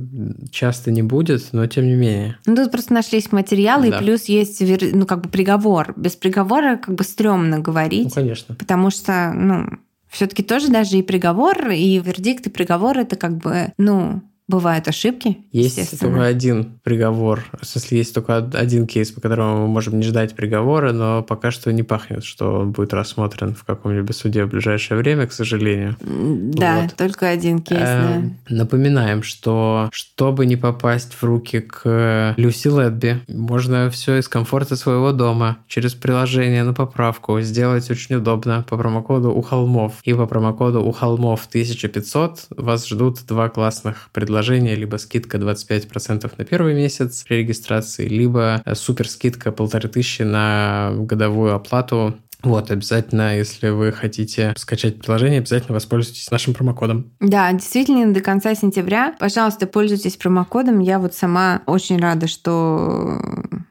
часто не будет, но тем не менее. Ну, тут просто нашлись материалы, да. и плюс есть, ну, как бы приговор. Без приговора как бы стрёмно говорить. Ну, конечно. Потому что, ну, все-таки тоже даже и приговор, и вердикт, и приговор это как бы, ну, Бывают ошибки, Есть только один приговор. В смысле, есть только один кейс, по которому мы можем не ждать приговора, но пока что не пахнет, что он будет рассмотрен в каком-либо суде в ближайшее время, к сожалению. Да, вот. только один кейс, эм, да. Напоминаем, что чтобы не попасть в руки к Люси Лэдби, можно все из комфорта своего дома через приложение на поправку сделать очень удобно по промокоду у холмов. И по промокоду у холмов 1500 вас ждут два классных предложения, либо скидка 25% на первый месяц при регистрации, либо супер скидка полторы тысячи на годовую оплату вот, обязательно, если вы хотите скачать приложение, обязательно воспользуйтесь нашим промокодом. Да, действительно, до конца сентября, пожалуйста, пользуйтесь промокодом. Я вот сама очень рада, что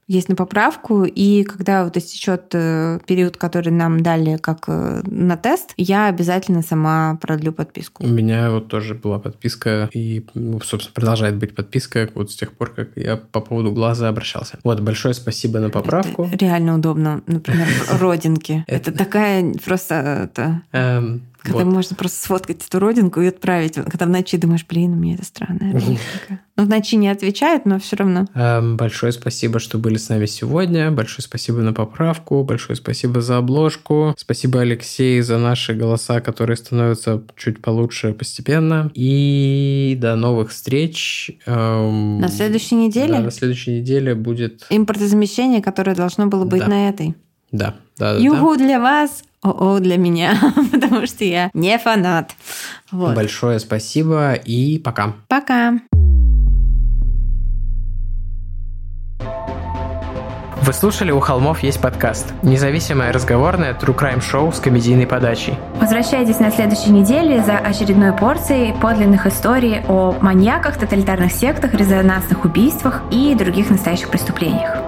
есть на поправку, и когда вот истечет э, период, который нам дали как э, на тест, я обязательно сама продлю подписку. У меня вот тоже была подписка, и, ну, собственно, продолжает быть подписка вот с тех пор, как я по поводу глаза обращался. Вот, большое спасибо на поправку. Это реально удобно. Например, родинки. Это такая просто... Когда вот. можно просто сфоткать эту родинку и отправить. Когда в ночи думаешь, блин, у меня это странная родинка. Ну, в ночи не отвечает, но все равно. Эм, большое спасибо, что были с нами сегодня. Большое спасибо на поправку. Большое спасибо за обложку. Спасибо, Алексей, за наши голоса, которые становятся чуть получше постепенно. И до новых встреч. Эм, на следующей неделе? Да, на следующей неделе будет... Импортозамещение, которое должно было быть да. на этой. Да, да, да. Югу да. для вас, ОО для меня, потому что я не фанат. Вот. Большое спасибо и пока. Пока. Вы слушали «У холмов есть подкаст» – независимое разговорное true crime шоу с комедийной подачей. Возвращайтесь на следующей неделе за очередной порцией подлинных историй о маньяках, тоталитарных сектах, резонансных убийствах и других настоящих преступлениях.